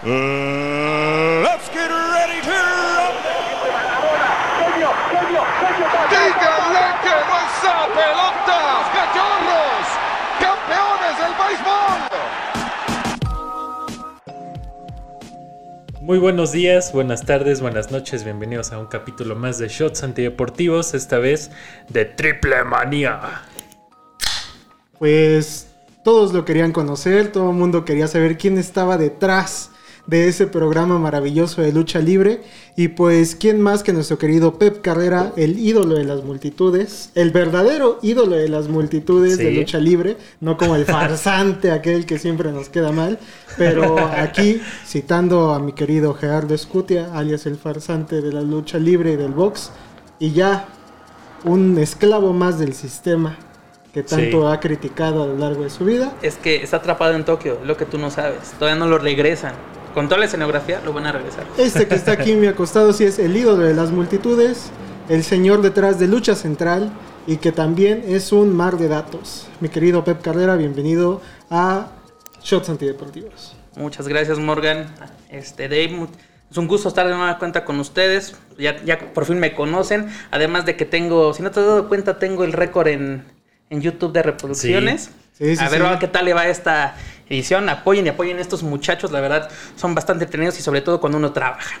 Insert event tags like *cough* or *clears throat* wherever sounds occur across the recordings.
Let's get ready to rumble. ¡Díganle que no esa pelota! ¡Cachorros! ¡Campeones del béisbol! Muy buenos días, buenas tardes, buenas noches, bienvenidos a un capítulo más de Shots Antideportivos, esta vez de Triple Manía. Pues todos lo querían conocer, todo el mundo quería saber quién estaba detrás de ese programa maravilloso de lucha libre. Y pues, ¿quién más que nuestro querido Pep Carrera, el ídolo de las multitudes, el verdadero ídolo de las multitudes de lucha libre, no como el farsante *laughs* aquel que siempre nos queda mal. Pero aquí, citando a mi querido Gerardo Escutia, alias el farsante de la lucha libre y del box, y ya un esclavo más del sistema que tanto Sí. ha criticado a lo largo de su vida. Es que está atrapado en Tokio, lo que tú no sabes. Todavía no lo regresan. Con toda la escenografía lo van a regresar. Este que está aquí en mi acostado sí es el ídolo de las multitudes, el señor detrás de Lucha Central y que también es un mar de datos. Mi querido Pep Carrera, bienvenido a Shots Antideportivos. Muchas gracias, Morgan. Este, Dave, es un gusto estar de nueva cuenta con ustedes. Ya, ya por fin me conocen. Además de que tengo, si no te has dado cuenta, tengo el récord en, en YouTube de reproducciones. Sí, sí, a ver qué tal le va esta edición. Apoyen y apoyen a estos muchachos. La verdad, son bastante entretenidos y sobre todo cuando uno trabaja.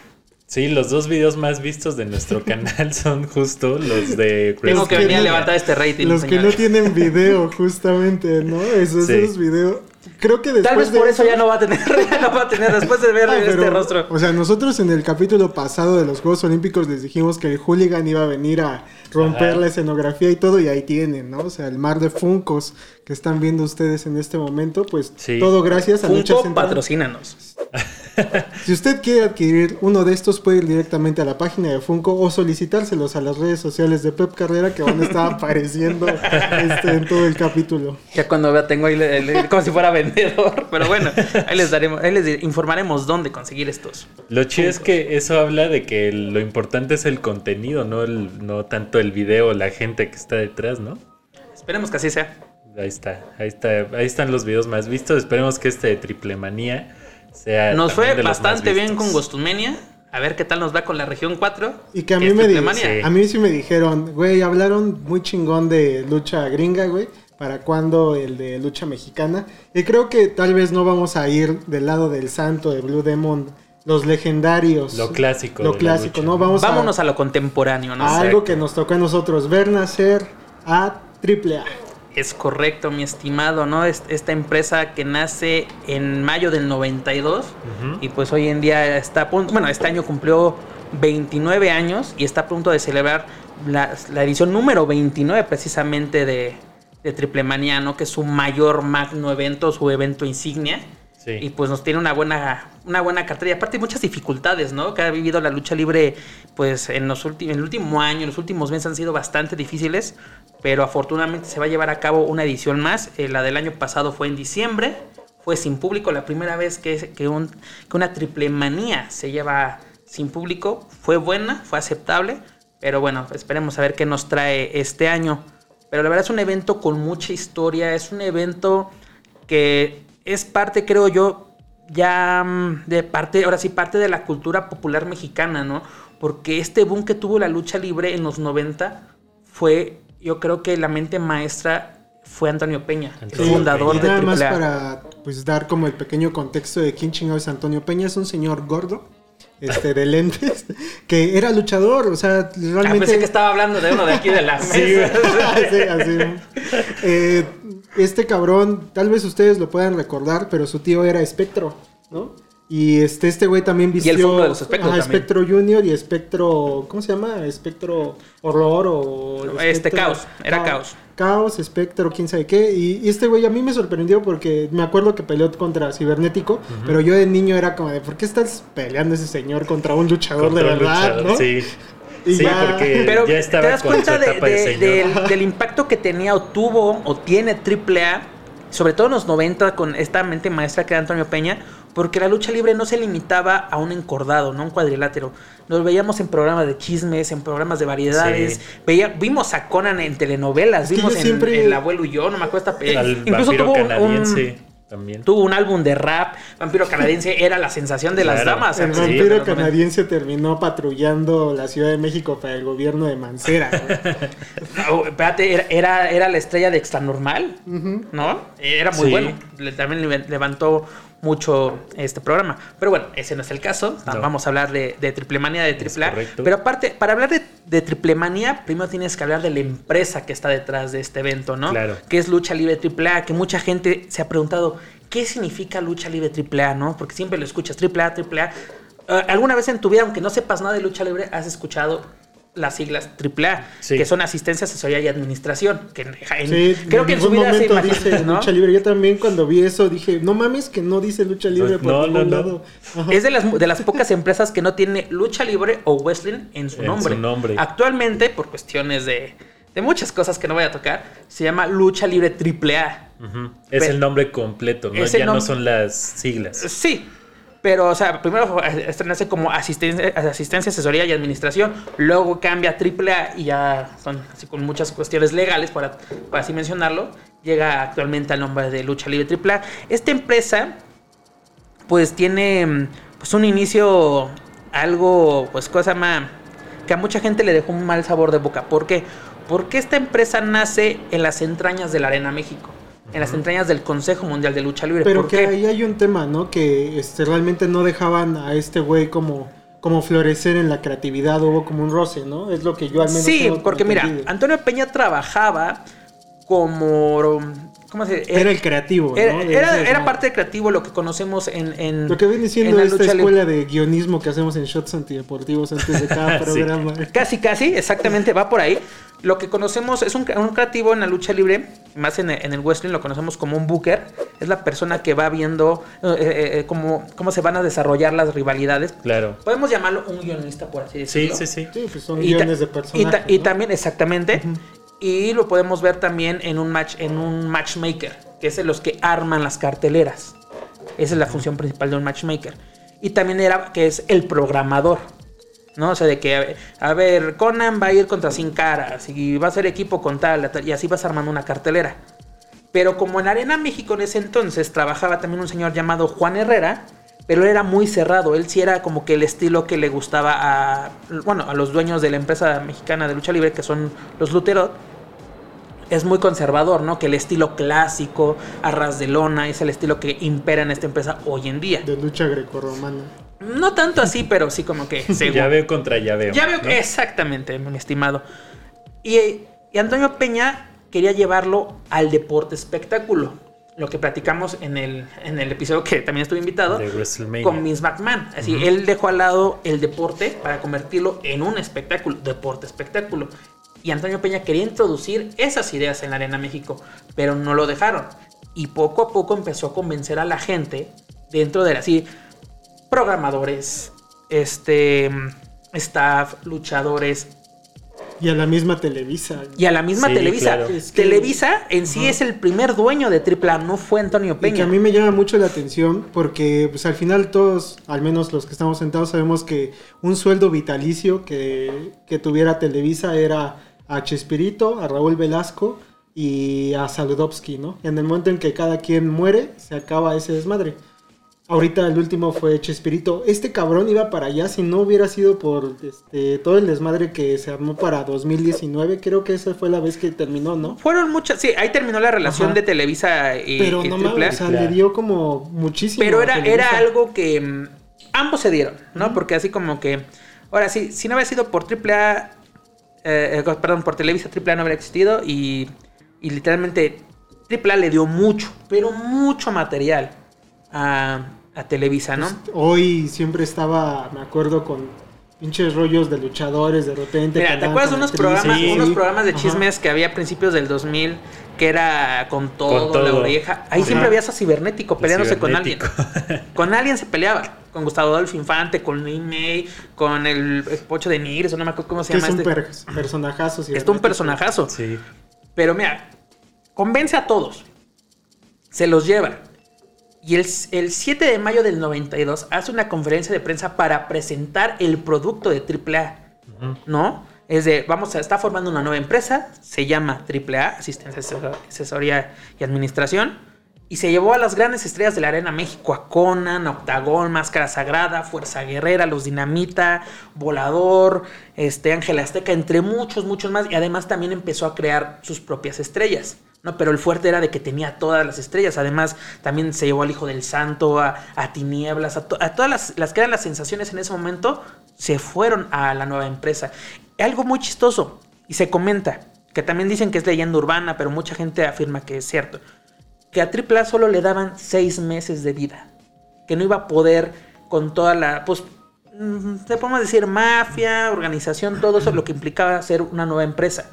Sí, los dos videos más vistos de nuestro *laughs* canal son justo los de Tengo que venir a levantar este rating. Los que no tienen *laughs* video, justamente, ¿no? Esos, Sí. esos videos. Creo que después Tal vez de por eso ya no va a tener, *laughs* ya no va a tener después de ver Ah, este rostro. O sea, nosotros en el capítulo pasado de los Juegos Olímpicos les dijimos que el hooligan iba a venir a romper Ajá. la escenografía y todo, y ahí tienen, ¿no? O sea, el mar de funcos que están viendo ustedes en este momento, pues Sí. todo gracias a Lucha Funko, Central. patrocínanos. *laughs* Si usted quiere adquirir uno de estos, puede ir directamente a la página de Funko o solicitárselos a las redes sociales de Pep Carrera que van a estar *laughs* apareciendo este, en todo el capítulo. Ya cuando vea tengo ahí le- le- como si fuera vendedor. *laughs* Pero bueno, ahí les daremos, ahí les informaremos dónde conseguir estos. Lo chido es que eso habla de que lo importante es el contenido, no, el, no tanto el video, la gente que está detrás, ¿no? Esperemos que así sea. Ahí está, ahí está, ahí están los videos más vistos. Esperemos que este de Triple Manía sea. Nos fue bastante bien con Gostumenia. A ver qué tal nos va con la región 4. Y que a que mí me di- sí. a mí sí me dijeron, güey, hablaron muy chingón de lucha gringa, güey. ¿Para cuándo el de lucha mexicana? Y creo que tal vez no vamos a ir del lado del santo de Blue Demon, los legendarios. Lo clásico. Lo clásico. ¿no? Vamos Vámonos a, a lo contemporáneo, ¿no? a algo que nos tocó a nosotros ver nacer a AAA. Es correcto, mi estimado, ¿no? Es- Esta empresa que nace en mayo del 92 Ujú. y pues hoy en día está a punto, bueno, este año cumplió 29 años y está a punto de celebrar la, la edición número 29 precisamente de, de Triple Manía, ¿no? Que es su mayor magno evento, su evento insignia. Y pues nos tiene una buena, una buena cartera. Y aparte muchas dificultades, ¿no? Que ha vivido la lucha libre, pues en, los en el último año, en los últimos meses han sido bastante difíciles. Pero afortunadamente se va a llevar a cabo una edición más. Eh, la del año pasado fue en diciembre. Fue sin público. La primera vez que, que, un- que una triple manía se lleva sin público. Fue buena, fue aceptable. Pero bueno, esperemos a ver qué nos trae este año. Pero la verdad es un evento con mucha historia. Es un evento que es parte, creo yo, ya mm, de parte, ahora sí, parte de la cultura popular mexicana, ¿no? Porque este boom que tuvo la lucha libre en los 90 fue, yo creo que la mente maestra fue Antonio Peña, el fundador Peña. de nada más AAA. para pues dar como el pequeño contexto de quién chingado es Antonio Peña, es un señor gordo, este, de lentes, que era luchador, o sea, Ah, realmente... pensé que estaba hablando de uno de aquí de la *laughs* Sí. Así, *laughs* así. Eh, este cabrón, tal vez ustedes lo puedan recordar, pero su tío era Espectro, ¿no? Y este, este güey también vistió... él fue uno de los Espectros Ajá, también. Espectro Junior y Espectro... ¿Cómo se llama? Espectro Horror o... Este, Caos, era Ca- Caos. Caos, Espectro, quién sabe qué. Y, y este güey a mí me sorprendió porque me acuerdo que peleó contra Cibernético, pero yo de niño era como de, ¿por qué estás peleando ese señor contra un luchador Contra de un verdad, luchador, no? Sí. Sí, ya- porque Pero ya estaba te das con cuenta de- etapa de- de, señor. del, del impacto que tenía o tuvo o tiene AAA, sobre todo en los 90 con esta mente maestra que era Antonio Peña, porque la lucha libre no se limitaba a un encordado, no un cuadrilátero. Nos veíamos en programas de chismes, en programas de variedades. Sí. Veía, vimos a Conan en telenovelas, vimos en, siempre- en El abuelo y yo, no me acuerdo esta Incluso vampiro tuvo un- canadiense. también. Tuvo un álbum de rap. Vampiro canadiense era la sensación de las damas. El Sí, vampiro canadiense terminó patrullando la Ciudad de México para el gobierno de Mancera. güey. *laughs* Oh, espérate, era, era, era la estrella de Extra Normal, ¿no? Era muy Sí. bueno. Le- también le- levantó mucho este programa. Pero bueno, ese no es el caso. No. Vamos a hablar de, de Triplemanía, de Triple A. Pero aparte, para hablar de, de Triplemanía, primero tienes que hablar de la empresa que está detrás de este evento, ¿no? Claro. Que es Lucha Libre Triple A, que mucha gente se ha preguntado, ¿qué significa Lucha Libre Triple A, no? Porque siempre lo escuchas, Triple A, Triple A. Eh, ¿Alguna vez en tu vida, aunque no sepas nada de lucha libre, has escuchado las siglas AAA, Sí. que son asistencia, asesoría y administración? Que en- en- Sí, creo que en su vida se momento dice ¿no? lucha libre. Yo también cuando vi eso dije, no mames que no dice lucha libre por No, ningún no, no. lado. Ajá. Es de las, de las pocas empresas que no tiene lucha libre o wrestling en su En nombre. su nombre. Actualmente, por cuestiones de, de muchas cosas que no voy a tocar, se llama Lucha Libre AAA. Es Pero- el nombre completo, ¿no? Ya no son las siglas. Sí. Pero, o sea, primero estrenarse como asistencia, asistencia, asesoría y administración. Luego cambia a AAA y ya son así con muchas cuestiones legales, para, para así mencionarlo. Llega actualmente al nombre de Lucha Libre AAA. Esta empresa, pues tiene pues, un inicio algo, pues cosa más, que a mucha gente le dejó un mal sabor de boca. ¿Por qué? Porque esta empresa nace en las entrañas de la Arena México. En las entrañas del Consejo Mundial de Lucha Libre. Pero ¿Por que qué? ahí hay un tema, ¿no? Que este, realmente no dejaban a este güey como, como florecer en la creatividad. Hubo como un roce, ¿no? Es lo que yo al menos Sí, tengo porque mira. Antonio Peña trabajaba como. ¿Cómo se dice? Era el creativo, ¿no? Era, De era- ese era desmadre. parte de creativo lo que conocemos en. en Lo que viene en siendo la esta escuela de guionismo que hacemos en Shots Antideportivos antes de cada *laughs* Sí. programa. Casi, casi, exactamente, va por ahí. Lo que conocemos es un, un creativo en la lucha libre, más en, el- en el wrestling lo conocemos como un booker. Es la persona que va viendo eh, eh, eh, cómo, cómo se van a desarrollar las rivalidades. Claro. Podemos llamarlo un guionista, por así Sí, decirlo. sí, sí. Sí, pues son Y guiones de y ta- personajes. Y, ¿no? también, exactamente. Y lo podemos ver también en un match, en un matchmaker, que es los que arman las carteleras. Esa es la función principal de un matchmaker. Y también era que es el programador. ¿No? O sea, de que, a ver, Conan va a ir contra Sin Caras y va a ser equipo con tal, tal, y así vas armando una cartelera. Pero como en Arena México en ese entonces trabajaba también un señor llamado Juan Herrera, pero él era muy cerrado, él sí era como que el estilo que le gustaba a, bueno, a los dueños de la empresa mexicana de lucha libre, que son los Luterot, es muy conservador, ¿no? Que el estilo clásico, a ras de lona, es el estilo que impera en esta empresa hoy en día. De lucha grecorromana. No tanto así, pero sí como que *laughs* según. Ya veo contra ya veo. Ya veo ¿no? exactamente, mi estimado. Y, y Antonio Peña quería llevarlo al deporte espectáculo. Lo que platicamos en el, en el episodio que también estuve invitado De WrestleMania. con Vince McMahon. Así, él dejó al lado el deporte para convertirlo en un espectáculo, deporte espectáculo. Y Antonio Peña quería introducir esas ideas en la Arena México, pero no lo dejaron. Y poco a poco empezó a convencer a la gente dentro de la- así programadores, este staff, luchadores Y a la misma Televisa. y a la misma Sí, Televisa. claro. Es que- Televisa en sí es el primer dueño de AAA, no fue Antonio Y que Peña. a mí me llama mucho la atención porque pues al final todos, al menos los que estamos sentados, sabemos que un sueldo vitalicio que, que tuviera Televisa era a Chespirito, a Raúl Velasco y a Saludowski, ¿no? En el momento en que cada quien muere, se acaba ese desmadre. Ahorita el último fue Chespirito. Este cabrón iba para allá si no hubiera sido por este, todo el desmadre que se armó para 2019. Creo que esa fue la vez que terminó, ¿no? Fueron muchas, sí, ahí terminó la relación Ajá. de Televisa y, Pero y no mames, o sea, le dio como muchísimo. Pero era, era algo que mm, ambos se dieron, ¿no? Porque así como que. Ahora sí, si no hubiera sido por AAA. Eh, eh, perdón, por Televisa AAA no hubiera existido. Y, y literalmente AAA le dio mucho, pero mucho material a, a Televisa, ¿no? Pues, Hoy siempre estaba, me acuerdo, con pinches rollos de luchadores de repente. Mira, ¿te acuerdas de unos programas, Sí. unos programas de Ajá. chismes que había a principios del 2000 que era con todo, Con la oreja? Ahí Ajá. siempre habías a Cibernético peleándose Cibernético. con alguien. *laughs* con alguien se peleaba. Con Gustavo Adolfo Infante, con Lin May, con el, el Pocho de Nigres, o no me acuerdo cómo se Que es llama un este. per- personajazo. Es un personajazo. Sí. Pero mira, convence a todos. Se los lleva. Y el, el 7 de mayo del 92 hace una conferencia de prensa para presentar el producto de AAA. ¿No? Es de, vamos a, está formando una nueva empresa, se llama AAA, Asistencia, Asesor- Asesoría y Administración. Y se llevó a las grandes estrellas de la Arena México, a Conan, Octagón, Máscara Sagrada, Fuerza Guerrera, Los Dinamita, Volador, este, Ángel Azteca, entre muchos, muchos más. Y además también empezó a crear sus propias estrellas. ¿no? Pero el fuerte era de que tenía todas las estrellas. Además, también se llevó al Hijo del Santo, a, a Tinieblas, a, a todas las, las que eran las sensaciones en ese momento, se fueron a la nueva empresa. Algo muy chistoso, y se comenta, que también dicen que es leyenda urbana, pero mucha gente afirma que es cierto, que a AAA solo le daban seis meses de vida, que no iba a poder con toda la, pues, mm, te podemos decir mafia, organización, todo eso, lo que implicaba ser una nueva empresa.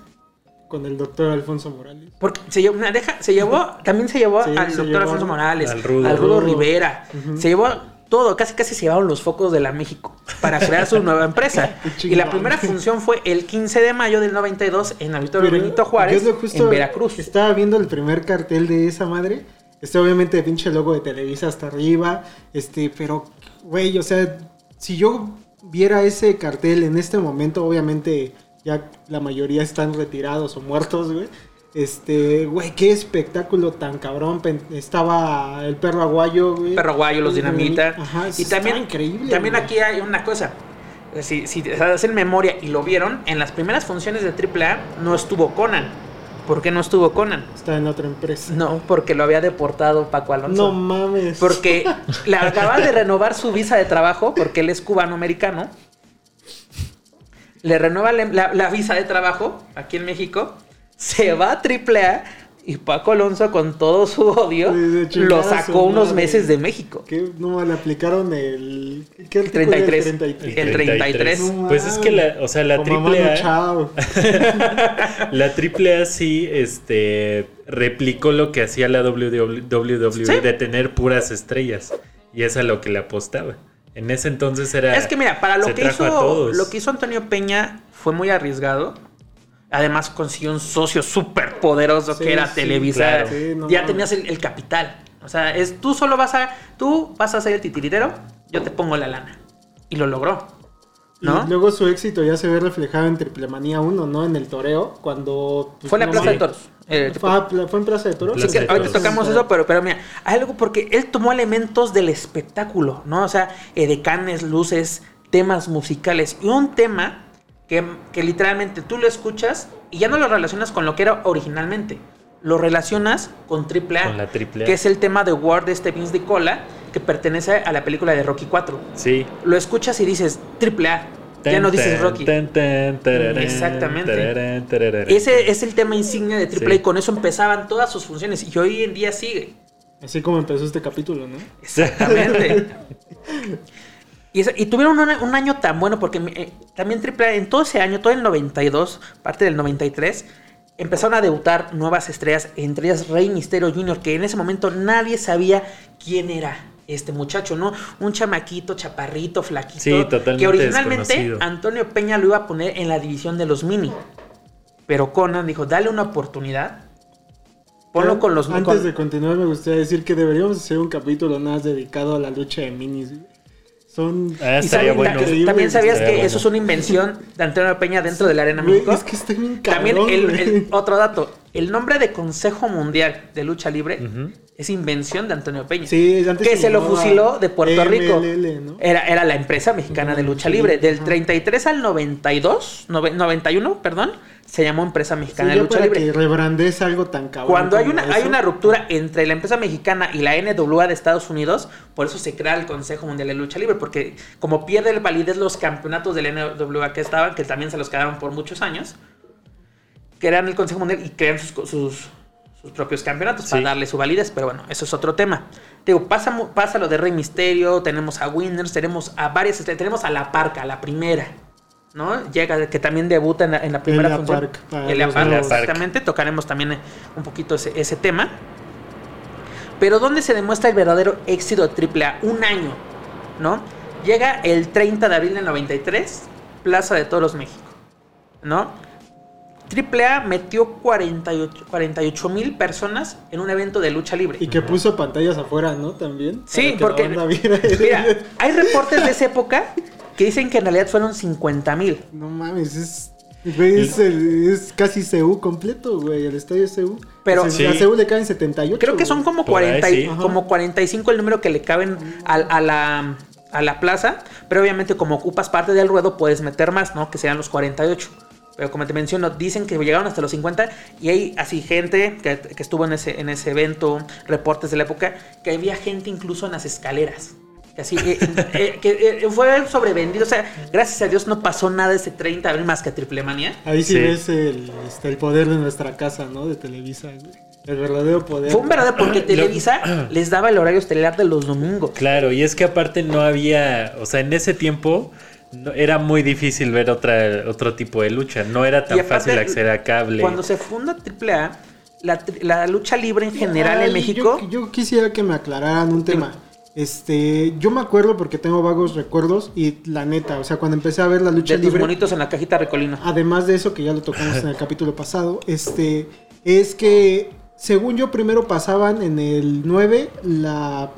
Con el doctor Alfonso Morales. Porque se llevó, una deja- se llevó también se llevó Sí, al se doctor llevó Alfonso al- Morales, al al Rudo. Rudo, Rudo. Rivera, se llevó todo, casi casi se llevaron los focos de la México para crear su nueva empresa. *laughs* Y la primera función fue el 15 de mayo del 92 en el Auditorio Benito Juárez, en Veracruz. Estaba viendo el primer cartel de esa madre. Este, obviamente, pinche logo de Televisa hasta arriba. Este, pero, güey, o sea, si yo viera ese cartel en este momento, obviamente, ya la mayoría están retirados o muertos, güey. Este, güey, qué espectáculo tan cabrón. Estaba el perro aguayo, güey. Perro Guayo, los Dinamita. Ajá, y también, increíble. también güey. aquí hay una cosa. Si, si hacen memoria y lo vieron, en las primeras funciones de AAA no estuvo Conan. ¿Por qué no estuvo Conan? Está en otra empresa. No, porque lo había deportado Paco Alonso. No mames. Porque *laughs* le acaban de renovar su visa de trabajo, porque él es cubano-americano. Le renueva la, la- la visa de trabajo aquí en México. Se va a AAA y Paco Alonso, con todo su odio, lo sacó unos madre. meses de México. ¿Qué? No, le aplicaron el. ¿Qué era? 33. 33. El 33. No Pues es que la, o sea, la triple Chao. *laughs* la triple A sí, este, replicó lo que hacía la WWE Sí. de tener puras estrellas. Y es a lo que le apostaba. En ese entonces era. Es que mira, para lo que hizo todos. lo que hizo Antonio Peña fue muy arriesgado. Además consiguió un socio súper poderoso Sí, que era sí, Televisa. claro. Sí, no ya mames. tenías el, el capital. O sea, es tú solo vas a tú vas a ser el titiritero, yo te pongo la lana. Y lo logró. ¿No? Y luego su éxito ya se ve reflejado en Triplemanía 1, ¿no? En el toreo, cuando... pues, fue en la no Plaza de. Toros. Eh, ¿Fue, a- fue en Plaza de Toros? Sí, que ahorita tocamos eso, pero, pero mira, hay algo porque él tomó elementos del espectáculo, ¿no? O sea, edecanes, luces, temas musicales. Y un tema que, que literalmente tú lo escuchas y ya no lo relacionas con lo que era originalmente. Lo relacionas con AAA. Con la AAA. Que es el tema de War de este Vince de Cola, que pertenece a la película de Rocky 4. Sí. Lo escuchas y dices AAA. Ya no dices Rocky. Tan, tan, tararán, Exactamente. tararán, tararán. Ese es el tema insignia de AAA Sí. y con eso empezaban todas sus funciones. Y hoy en día sigue. Así como empezó este capítulo, ¿no? Exactamente. *laughs* y, tuvieron un año tan bueno porque eh, también AAA en todo ese año, todo el 92, parte del 93, empezaron a debutar nuevas estrellas, entre ellas Rey Misterio Jr., que en ese momento nadie sabía quién era este muchacho, ¿no? Un chamaquito, chaparrito, flaquito. Sí, totalmente Que originalmente. Antonio Peña lo iba a poner en la división de los mini. Pero Conan dijo, dale una oportunidad. Ponlo con los Antes con- de continuar, me gustaría decir que deberíamos hacer un capítulo más dedicado a la lucha de minis. Son... Ah, estaría sabe- bueno. ta- También sabías que bueno. eso es una invención de Antonio Peña dentro de la Arena México. es que está bien También cabrón, el, güey. el- otro dato, el nombre de Consejo Mundial de Lucha Libre es invención de Antonio Peña. Sí, antes que se lo fusiló de Puerto Rico. ¿no? Era, era la empresa mexicana de lucha libre. Del 33 al 92, nove- 91, perdón, se llamó Empresa Sí, Mexicana de Lucha para Libre. que rebrandes algo tan cabrón. Cuando hay una, hay una ruptura entre la empresa mexicana y la NWA de Estados Unidos, por eso se crea el Consejo Mundial de Lucha Libre, porque como pierde el validez los campeonatos de la NWA que estaban, que también se los quedaron por muchos años, crean el Consejo Mundial y crean sus, sus, sus propios campeonatos para darle su validez, pero bueno, eso es otro tema. Digo, pasa, pasa lo de Rey Misterio, tenemos a Winners, tenemos a varias, estrellas, tenemos a La Parca, la primera. ¿No? Llega, que también debuta en la, en la primera Elia función. Park, para Elia los Park, nuevos. exactamente. Tocaremos también eh, un poquito ese, ese tema. Pero ¿dónde se demuestra el verdadero éxito de AAA? Un año, ¿no? Llega el 30 de abril del 93, Plaza de Toros, México, ¿no? AAA metió 48 mil personas en un evento de lucha libre. Y que puso pantallas afuera, ¿no? También. Sí, porque mira, hay reportes de esa *laughs* época que dicen que en realidad fueron 50 mil. No mames, es. Es, el- es casi CU completo, güey, el estadio CU. Pero- O sea, Sí. a CU le caen 78. Creo que son como, Por ahí, 40 y- sí. como 45 el número que le caben a, a la, a la plaza. Pero obviamente como ocupas parte del ruedo puedes meter más, ¿no? Que sean los 48. Pero como te menciono, dicen que llegaron hasta los 50 y hay así gente que, que estuvo en ese, en ese evento, reportes de la época, que había gente incluso en las escaleras. Que así, eh, eh, que eh, fue sobrevendido. O sea, gracias a Dios no pasó nada ese 30 de abril más que a Triple Manía. Ahí sí, Sí. ves el, este, el poder de nuestra casa, ¿no? De Televisa, güey. El verdadero poder. Fue un verdadero porque Televisa *clears throat* les daba el horario estelar de los domingos. Claro, y es que aparte no había, o sea, en ese tiempo no- era muy difícil ver otra, otro tipo de lucha. No era tan aparte, fácil acceder a cable. Cuando se funda AAA, la, la lucha libre en general Ay, en México. Yo, yo quisiera que me aclararan un tema. Este, yo me acuerdo porque tengo vagos recuerdos y la neta, o sea, cuando empecé a ver la lucha de tus libre, monitos en la cajita Ricolino. además de eso que ya lo tocamos en el *laughs* capítulo pasado, este, es que según yo primero pasaban en el 9 la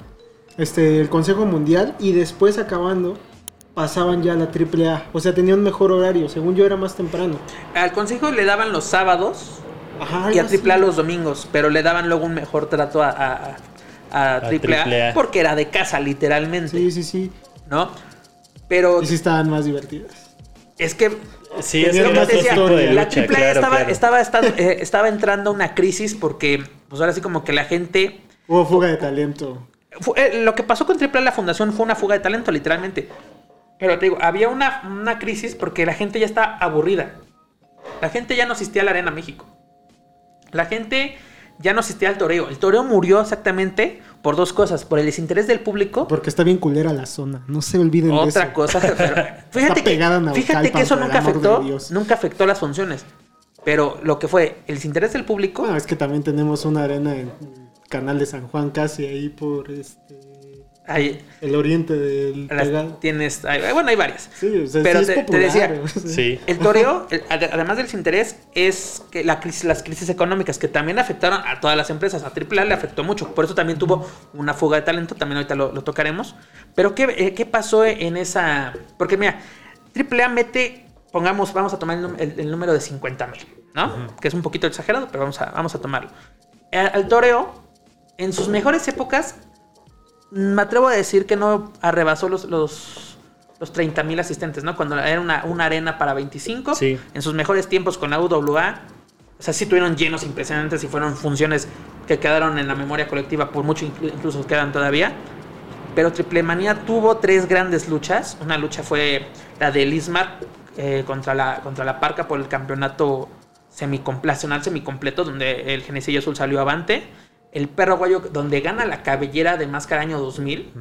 este el Consejo Mundial y después acabando pasaban ya a la AAA, o sea, tenían un mejor horario, según yo era más temprano. Al consejo le daban los sábados Ajá, y a así. AAA los domingos, pero le daban luego un mejor trato a, a, a- a A AAA, AAA. porque era de casa, literalmente. Sí, sí, sí. ¿No? Pero Y sí estaban más divertidas. es que sí, es lo que te decía, de la lucha, AAA claro, estaba, claro. Estaba, estaba, eh, estaba entrando a una crisis porque, pues ahora sí como que la gente Hubo fuga de talento. Eh, lo que pasó con AAA la fundación fue una fuga de talento, literalmente. Pero te digo, había una, una crisis porque la gente ya está aburrida. La gente ya no asistía a la Arena México. La gente ya no asistía al toreo. El toreo murió exactamente por dos cosas. Por el desinterés del público. Porque está bien culera la zona. No se olviden de Otra eso. cosa. pero *laughs* fíjate, que, fíjate eso el nunca afectó, nunca afectó las funciones. Pero lo que fue el desinterés del público. Bueno, es que también tenemos una arena en Canal de San Juan casi ahí por este el oriente del las pegado. tienes, hay- bueno, hay varias. Sí, o sea, Pero sí es te popular. decía. Sí. El toreo, el- además del desinterés, es que la crisis, las crisis económicas que también afectaron a todas las empresas. A AAA le afectó mucho. Por eso también tuvo una fuga de talento. También ahorita lo, lo tocaremos. Pero ¿qué, eh, ¿qué pasó en esa...? Porque mira, AAA mete, pongamos, vamos a tomar el, num- el- el número de 50 mil, ¿no? Que es un poquito exagerado, pero vamos a, vamos a tomarlo. Al, al toreo, en sus mejores épocas, me atrevo a decir que no arrebasó los... los los 30 mil asistentes, ¿no? Cuando era una, una arena para 25. Sí. En sus mejores tiempos con la UWA. O sea, sí tuvieron llenos impresionantes y fueron funciones que quedaron en la memoria colectiva, por mucho inclu- incluso quedan todavía. Pero Triple Manía tuvo tres grandes luchas. Una lucha fue la de Lismar eh, contra, la, contra la Parca por el campeonato semicompleto, semicompleto, donde el Genesillo Azul salió avante. El perro guayo, donde gana la cabellera de Máscara año 2000.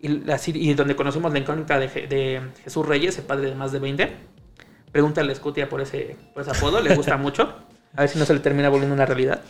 y, la- y donde conocimos la incógnita de Jesús Reyes, el padre de más de 20. Pregúntale a Scutia por ese, por ese apodo, le gusta *laughs* mucho. A ver si no se le termina volviendo una realidad.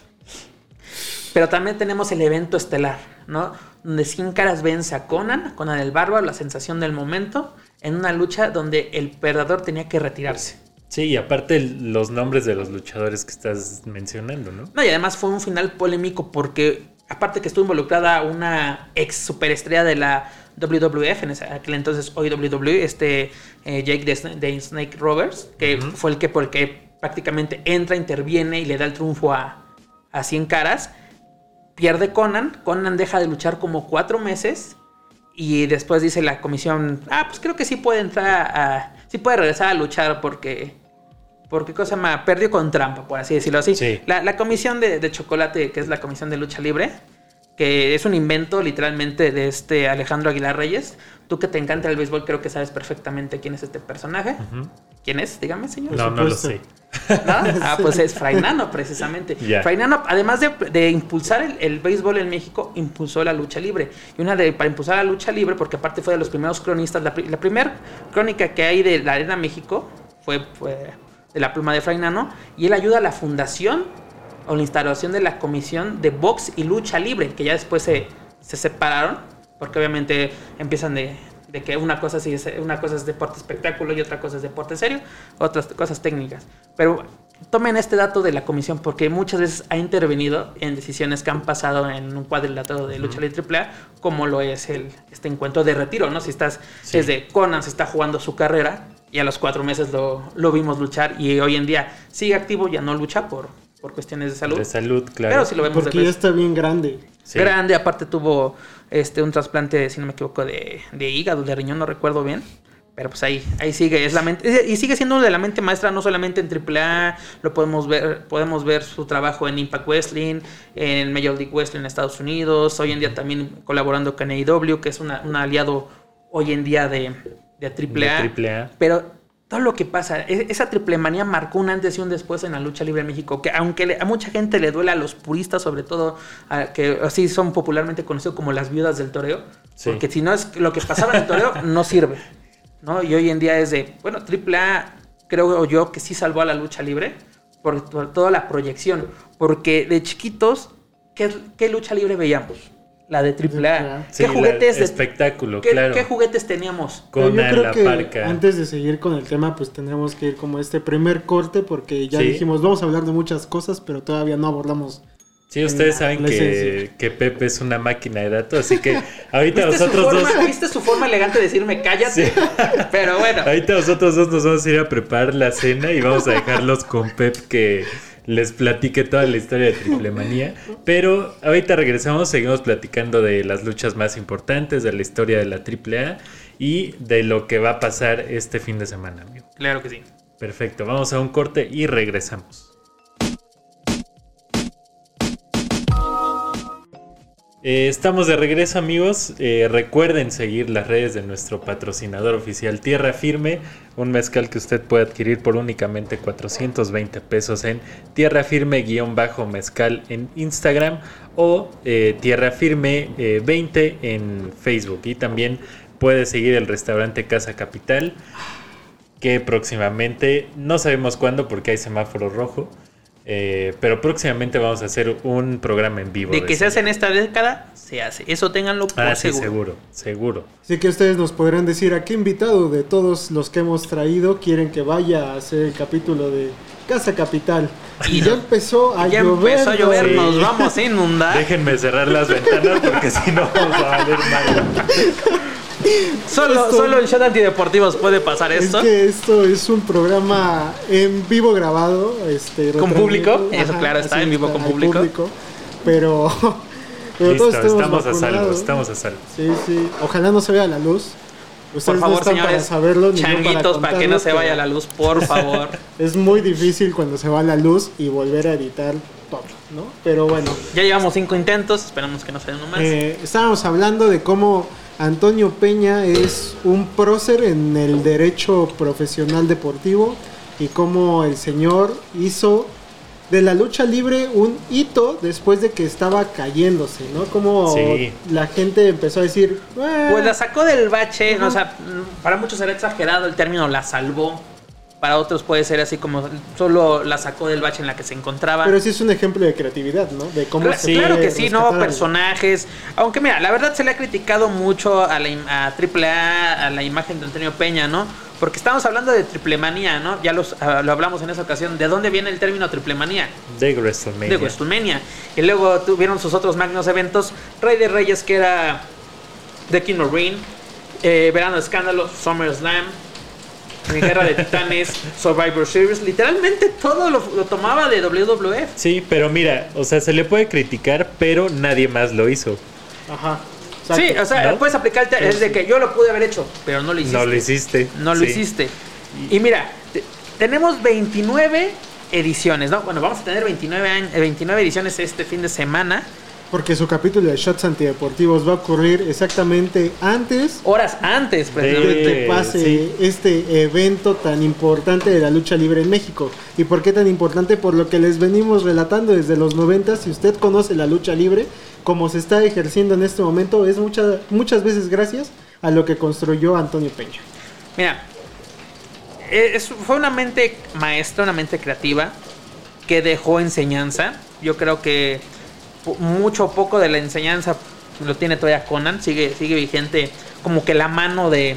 Pero también tenemos el evento estelar, ¿no? Donde Sin Caras vence a Conan, Conan el Bárbaro, la sensación del momento, en una lucha donde el perdedor tenía que retirarse. Sí, y aparte los nombres de los luchadores que estás mencionando, ¿no? No, y además fue un final polémico porque, aparte que estuvo involucrada una ex superestrella de la WWF, en ese- aquel entonces hoy WWE, este eh, Jake de, Sna- de Snake Roberts, que fue el que, por el que prácticamente entra, interviene y le da el triunfo a, a 100 caras. Pierde Conan, Conan deja de luchar como cuatro meses y después dice la comisión, ah, pues creo que sí puede entrar a, sí puede regresar a luchar porque, porque cosa más, perdió con trampa, por así decirlo así. Sí. La, la comisión de, de chocolate, que es la comisión de lucha libre, que es un invento literalmente de este Alejandro Aguilar Reyes. Tú que te encanta el béisbol, creo que sabes perfectamente quién es este personaje. ¿Quién es? Dígame, señor. No, no lo sé. *laughs* Ah, pues es Frainano, precisamente. *laughs* Ya. Frainano, además de, de impulsar el, el béisbol en México, impulsó la lucha libre. Y una de, para impulsar la lucha libre, porque aparte fue de los primeros cronistas, la, la primera crónica que hay de la Arena México fue, fue de la pluma de Frainano, y él ayuda a la fundación o la instalación de la comisión de box y lucha libre, que ya después se, se separaron, porque obviamente empiezan de, de que una cosa, sí es, una cosa es deporte espectáculo y otra cosa es deporte serio, otras cosas técnicas. Pero tomen este dato de la comisión porque muchas veces ha intervenido en decisiones que han pasado en un cuadrilátero de lucha libre AAA, como lo es el, este encuentro de retiro, ¿no? Si estás Sí. desde Conan, se está jugando su carrera, Y a los cuatro meses lo, lo vimos luchar y hoy en día sigue activo, ya no lucha por, por cuestiones de salud. De salud, claro. Pero si lo vemos Porque ya está bien grande. Sí. grande, aparte tuvo este un trasplante, si no me equivoco, de, de hígado, de riñón, no recuerdo bien. Pero pues ahí, ahí sigue, es la mente, y sigue siendo de la mente maestra, no solamente en AAA, lo podemos ver, podemos ver su trabajo en Impact Wrestling, en Major League Wrestling en Estados Unidos, hoy en día también colaborando con AEW, que es una- un aliado hoy en día de, de AAA. De AAA. Pero todo lo que pasa, e- esa triple manía marcó un antes y un después en la lucha libre en México, que aunque le- a mucha gente le duele, a los puristas sobre todo, a- que así son popularmente conocidos como las viudas del toreo, Sí. porque si no es lo que pasaba en el toreo, *laughs* no sirve. ¿no? Y hoy en día es de, bueno, AAA creo yo que sí salvó a la lucha libre por, por toda la proyección, porque de chiquitos, ¿qué, qué lucha libre veíamos? La de AAA. Sí, ¿Qué la- juguetes de espectáculo, ¿qué, claro. qué juguetes teníamos? Conan, yo creo la que parca. antes de seguir con el tema, pues tendremos que ir como a este primer corte, porque ya Sí. dijimos, vamos a hablar de muchas cosas, pero todavía no abordamos. Sí, ustedes la- saben la que, que Pepe es una máquina de datos, así que ahorita ¿Viste su, nosotros dos... ¿Viste su forma elegante de decirme cállate? Sí. *laughs* Pero bueno, Ahorita nosotros dos nos vamos a ir a preparar la cena y vamos a dejarlos con Pep que les platique toda la historia de Triple Manía. Pero ahorita regresamos, seguimos platicando de las luchas más importantes, de la historia de la AAA y de lo que va a pasar este fin de semana, amigo. claro que sí. Perfecto, vamos a un corte y regresamos. Eh, estamos de regreso amigos, Eh, recuerden seguir las redes de nuestro patrocinador oficial Tierra Firme, un mezcal que usted puede adquirir por únicamente 420 pesos en Tierra Firme-mezcal en Instagram o eh, Tierra Firme eh, 20 en Facebook. Y también puede seguir el restaurante Casa Capital que próximamente, no sabemos cuándo porque hay semáforo rojo, eh, pero próximamente vamos a hacer un programa en vivo. De que se hace en esta década, se hace. Eso ténganlo por Ah, sí, seguro. seguro, seguro. Así que ustedes nos podrán decir a qué invitado de todos los que hemos traído quieren que vaya a hacer el capítulo de Casa Capital. Y ya empezó a ya llover. empezó a llover, ¿no? nos vamos a inundar. Déjenme cerrar las ventanas porque si no vamos a valer mal. *laughs* Solo, Esto- solo en Shot Antideportivos puede pasar Es esto. que esto es un programa en vivo grabado. Este, ¿Con público? Eso, claro, está en vivo con público. Pero, *laughs* pero Listo, todos estamos, a salvo, estamos a salvo. Sí, sí. Ojalá no se vea la luz. Ustedes Por no favor, están señores, para saberlo, ni changuitos, para, que no se vaya la luz, por favor. *laughs* Es muy difícil cuando se va la luz y volver a editar todo, ¿no? Pero bueno. ya llevamos cinco intentos, esperamos que no sea uno más. Eh, estábamos hablando de cómo Antonio Peña es un prócer en el derecho profesional deportivo y cómo el señor hizo de la lucha libre un hito después de que estaba cayéndose, ¿no? Como Sí. la gente empezó a decir, "Ah". Pues la sacó del bache, no, o sea, para muchos será exagerado el término la salvó. Para otros puede ser así como solo la sacó del bache en la que se encontraba. pero sí es un ejemplo de creatividad, ¿no? De cómo Cla- se claro que sí, ¿no? Personajes. Aunque mira, la verdad se le ha criticado mucho a la a AAA, a la imagen de Antonio Peña, ¿no? Porque estamos hablando de triplemanía, ¿no? Ya los, ah, lo hablamos en esa ocasión. ¿De dónde viene el término triplemanía? De WrestleMania. De WrestleMania. Y luego tuvieron sus otros magnos eventos. Rey de Reyes, que era The King of Ring. eh, Verano de Escándalo, SummerSlam. Eh, Guerra de Titanes, Survivor Series. Literalmente todo lo, lo tomaba de WWF. Sí, pero mira, o sea, se le puede criticar, pero nadie más lo hizo. Ajá. Sí, o sea, ¿no? puedes aplicar es de que yo lo pude haber hecho, pero no lo hiciste. No lo hiciste. No lo sí. hiciste. Y mira, te- tenemos 29 ediciones, ¿no? Bueno, vamos a tener 29, años- eh, 29 ediciones este fin de semana. Porque su capítulo de Shots Antideportivos va a ocurrir exactamente antes Horas antes, de precisamente. que pase sí. este evento tan importante de la lucha libre en México. ¿Y por qué tan importante? Por lo que les venimos relatando desde los 90. Si usted conoce la lucha libre, como se está ejerciendo en este momento, es mucha- muchas veces gracias a lo que construyó Antonio Peña. Mira, eh, es- fue una mente maestra, una mente creativa que dejó enseñanza. Yo creo que mucho o poco de la enseñanza lo tiene todavía Conan, sigue, sigue vigente como que la mano de,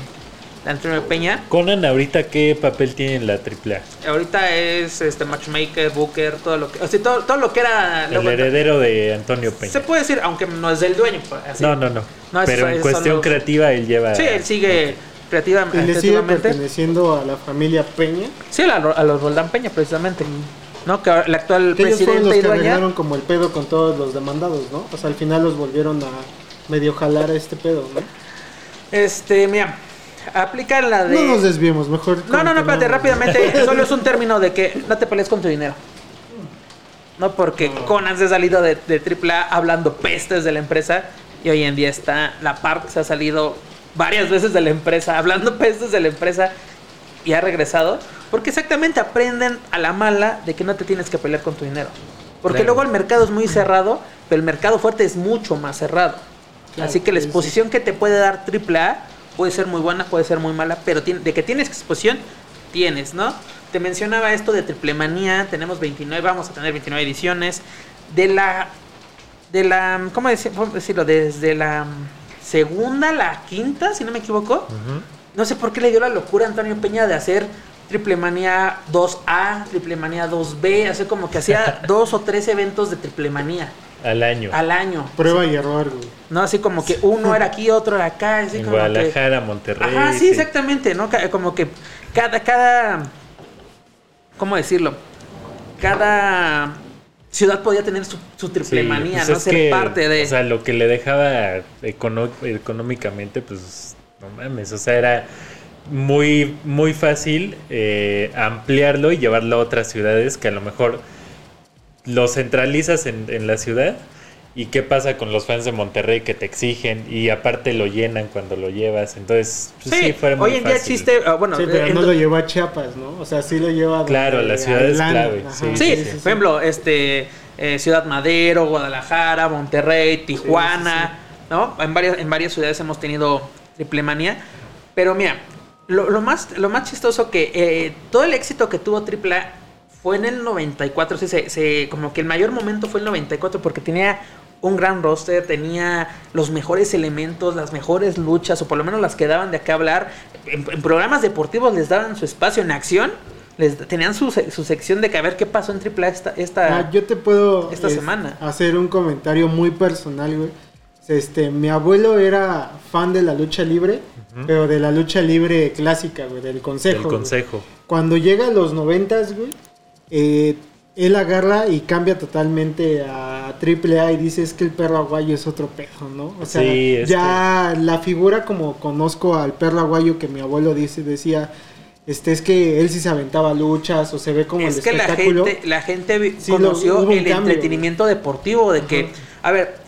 de Antonio Peña. Conan, ahorita, ¿qué papel tiene en la AAA? Ahorita es este matchmaker, booker, todo lo que, o sea, todo, todo lo que era El luego- heredero de Antonio Peña. Se puede decir, aunque no es del dueño. pues, así. No, no, no. No, Pero en cuestión los- creativa él lleva. Sí, él sigue creativa, Y le sigue creativamente. perteneciendo a la familia Peña. Sí, a, lo- a los Roldán Peña, precisamente. ¿No? Que el actual Que ellos fueron los presidente que como el pedo con todos los demandados, ¿no? O sea, al final los volvieron a medio jalar a este pedo, ¿no? Este, mira, aplica la de. No nos desviemos, mejor. No, no, no, espérate, rápidamente. *laughs* Solo es un término de que no te pelees con tu dinero. No porque Conan se ha salido de, de AAA hablando pestes de la empresa y hoy en día está la Park se ha salido varias veces de la empresa hablando pestes de la empresa y ha regresado porque exactamente aprenden a la mala de que no te tienes que pelear con tu dinero. Porque Claro. luego el mercado es muy cerrado, pero el mercado fuerte es mucho más cerrado. Claro, Así que la sí. exposición que te puede dar AAA puede ser muy buena, puede ser muy mala, pero tiene- de que tienes exposición, tienes, ¿no? Te mencionaba esto de Triple Manía, tenemos 29, vamos a tener 29 ediciones. De la, de la, ¿cómo decir- cómo decirlo? Desde la segunda a la quinta, si no me equivoco. No sé por qué le dio la locura a Antonio Peña de hacer Triple Manía 2A, Triple Manía 2B, hacer como que hacía *laughs* dos o tres eventos de Triple Manía Al año. al año. Prueba y error, güey. No, así como que uno era aquí, otro era acá, así en como que... Guadalajara, Monterrey. Ajá, sí, exactamente, ¿no? Como que cada, cada, ¿cómo decirlo? Cada ciudad podía tener su, su triple Sí, manía, pues ¿no? es Ser que, parte de... O sea, lo que le dejaba económicamente, pues no mames, o sea, era muy, muy fácil eh, ampliarlo y llevarlo a otras ciudades que a lo mejor lo centralizas en, en la ciudad. ¿Y qué pasa con los fans de Monterrey que te exigen y aparte lo llenan cuando lo llevas? Entonces, pues, sí, sí, fue muy hoy en día fácil. existe, ah, bueno, Sí, pero en- no lo llevó a Chiapas, ¿no? O sea, sí lo lleva a Claro, donde las ciudades hay lana. clave, sí, Sí, sí, sí. por ejemplo, este eh, Ciudad Madero, Guadalajara, Monterrey, Tijuana, ¿no? En varias, en varias ciudades hemos tenido triple manía. Pero mira, lo, lo más, lo más chistoso que eh, todo el éxito que tuvo AAA fue en el 94. Sí, se, se- como que el mayor momento fue el 94 porque tenía un gran roster, tenía los mejores elementos, las mejores luchas, o por lo menos las que daban de acá hablar. En, en programas deportivos les daban su espacio en acción. Les tenían su, su sección de que a ver qué pasó en AAA esta, esta Ah, yo te puedo esta es, semana. hacer un comentario muy personal, güey. Este, mi abuelo era fan de la lucha libre, pero de la lucha libre clásica, güey, del consejo. Güey. consejo. Cuando llega a los noventas, güey, eh, él agarra y cambia totalmente a AAA y dice es que el perro aguayo es otro pedo, ¿no? O sea, Sí, ya la figura como conozco al perro aguayo que mi abuelo dice, decía, este es que él sí se aventaba luchas o se ve como es el que la gente, la gente Sí, conoció el cambio. entretenimiento deportivo de que, a ver,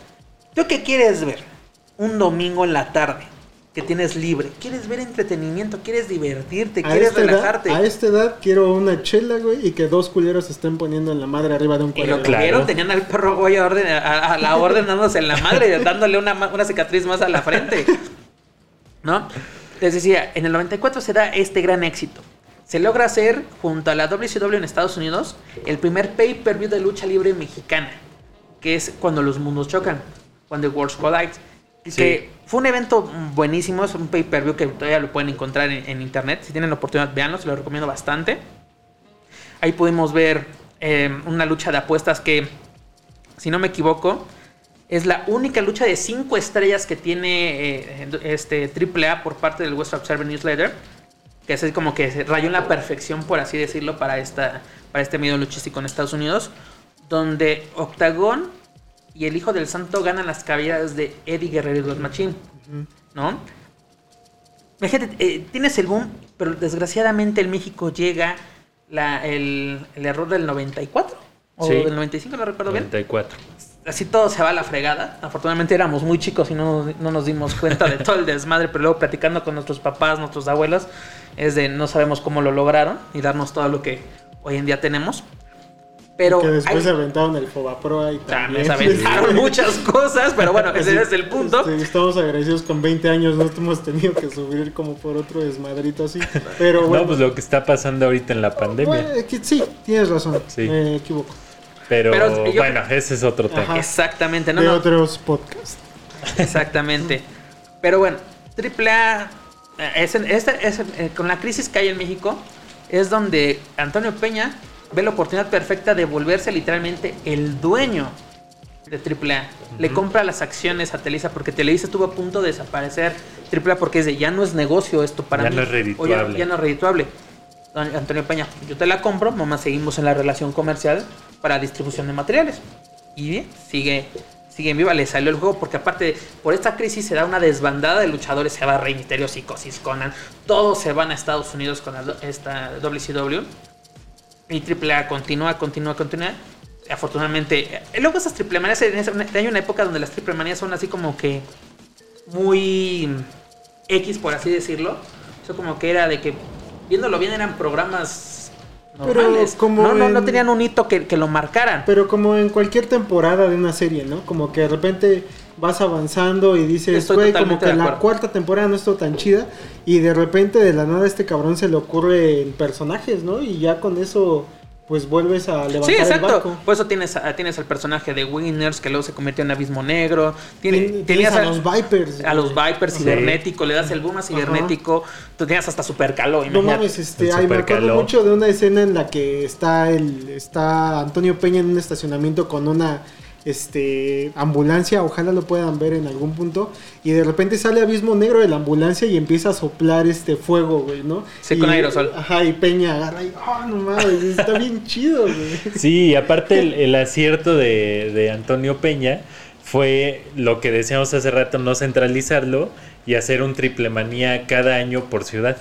¿tú qué quieres ver? Un domingo en la tarde que tienes libre. ¿Quieres ver entretenimiento? ¿Quieres divertirte? a ¿Quieres edad, relajarte? a esta edad quiero una chela, güey, y que dos culeros se estén poniendo en la madre arriba de un Y cuadro. lo Claro. tenían al perro güey a, orden, a, a la orden dándose en la madre, dándole una, una cicatriz más a la frente. ¿No? Les decía, en el 94 se da este gran éxito. Se logra hacer, junto a la WCW en Estados Unidos, el primer pay-per-view de lucha libre mexicana, que es cuando los mundos chocan, cuando the Worlds Collide. Sí. Que fue un evento buenísimo, es un pay-per-view que todavía lo pueden encontrar en, en internet. Si tienen la oportunidad, véanlo, se lo recomiendo bastante. Ahí pudimos ver eh, una lucha de apuestas que, si no me equivoco, es la única lucha de cinco estrellas que tiene eh, este AAA por parte del West Observer Newsletter. Que es así como que se rayó en la perfección, por así decirlo, para, esta, para este medio luchístico en Estados Unidos. Donde Octagón y el Hijo del Santo ganan las cabelleras de Eddie Guerrero y Blood Machine. ¿No? Imagínate, eh, tienes el boom, pero desgraciadamente en México llega la- el, el error del 94 o Sí. del 95, no recuerdo bien. 94. Así todo se va a la fregada. Afortunadamente éramos muy chicos y no, no nos dimos cuenta de todo el *laughs* desmadre, pero luego platicando con nuestros papás, nuestros abuelos, es de no sabemos cómo lo lograron y darnos todo lo que hoy en día tenemos. Pero que después hay- se aventaron el Fobapro ahí también. también se *laughs* aventaron muchas cosas, pero bueno, ese es el punto. Sí, estamos agradecidos con 20 años, no hemos tenido que subir como por otro desmadrito así. Pero bueno, No, pues lo que está pasando ahorita en la pandemia. bueno, eh, sí, tienes razón, Sí. me equivoco. pero, pero yo- bueno, ese es otro tema. Ajá. Exactamente, no, de no, otros podcasts. Exactamente. Pero bueno, AAA, eh, es, en- este- es en- eh, con la crisis que hay en México, es donde Antonio Peña ve la oportunidad perfecta de volverse literalmente el dueño de AAA. Le compra las acciones a Televisa porque Televisa estuvo a punto de desaparecer AAA porque es de ya no es negocio esto para Ya mí. no es O. Ya, ya no es redituable. Don Antonio Peña, yo te la compro, mamá, seguimos en la relación comercial para distribución de materiales. Y bien, sigue, sigue en viva, le salió el juego porque aparte por esta crisis se da una desbandada de luchadores, se va Rey Misterio, Psicosis, Conan, todos se van a Estados Unidos con la esta WCW. Y AAA continúa, continúa, continúa. Afortunadamente, eh, luego esas triple manías, hay una época donde las triple manías son así como que muy X, por así decirlo. Eso como que era de que, viéndolo bien, eran programas Pero normales. como no, no, no en- tenían un hito que, que lo marcaran. Pero como en cualquier temporada de una serie, ¿no? Como que de repente vas avanzando y dices, güey, como que la cuarta temporada no estuvo tan chida. Y de repente de la nada a este cabrón se le ocurre en personajes, ¿no? Y ya con eso, pues vuelves a levantar Sí, el exacto. barco. Por eso tienes, a- tienes al personaje de Winners, que luego se convirtió en Abismo Negro. Tiene- Tien- tenías tienes a los Vipers. a los. Vipers Sí. cibernético, le das el boom a cibernético. Tú tenías hasta Super Caló, No mames, este, El ay, me acuerdo supercaló. mucho de una escena en la que está el, está Antonio Peña en un estacionamiento con una este ambulancia, ojalá lo puedan ver en algún punto, y de repente sale abismo negro de la ambulancia y empieza a soplar este fuego, güey, ¿no? Sí, Y- con aerosol. Ajá, y Peña agarra y, ah, no mames, está bien *laughs* chido, güey. Sí, y aparte el, el acierto de, de Antonio Peña fue lo que decíamos hace rato, no centralizarlo y hacer un triple manía cada año por ciudad.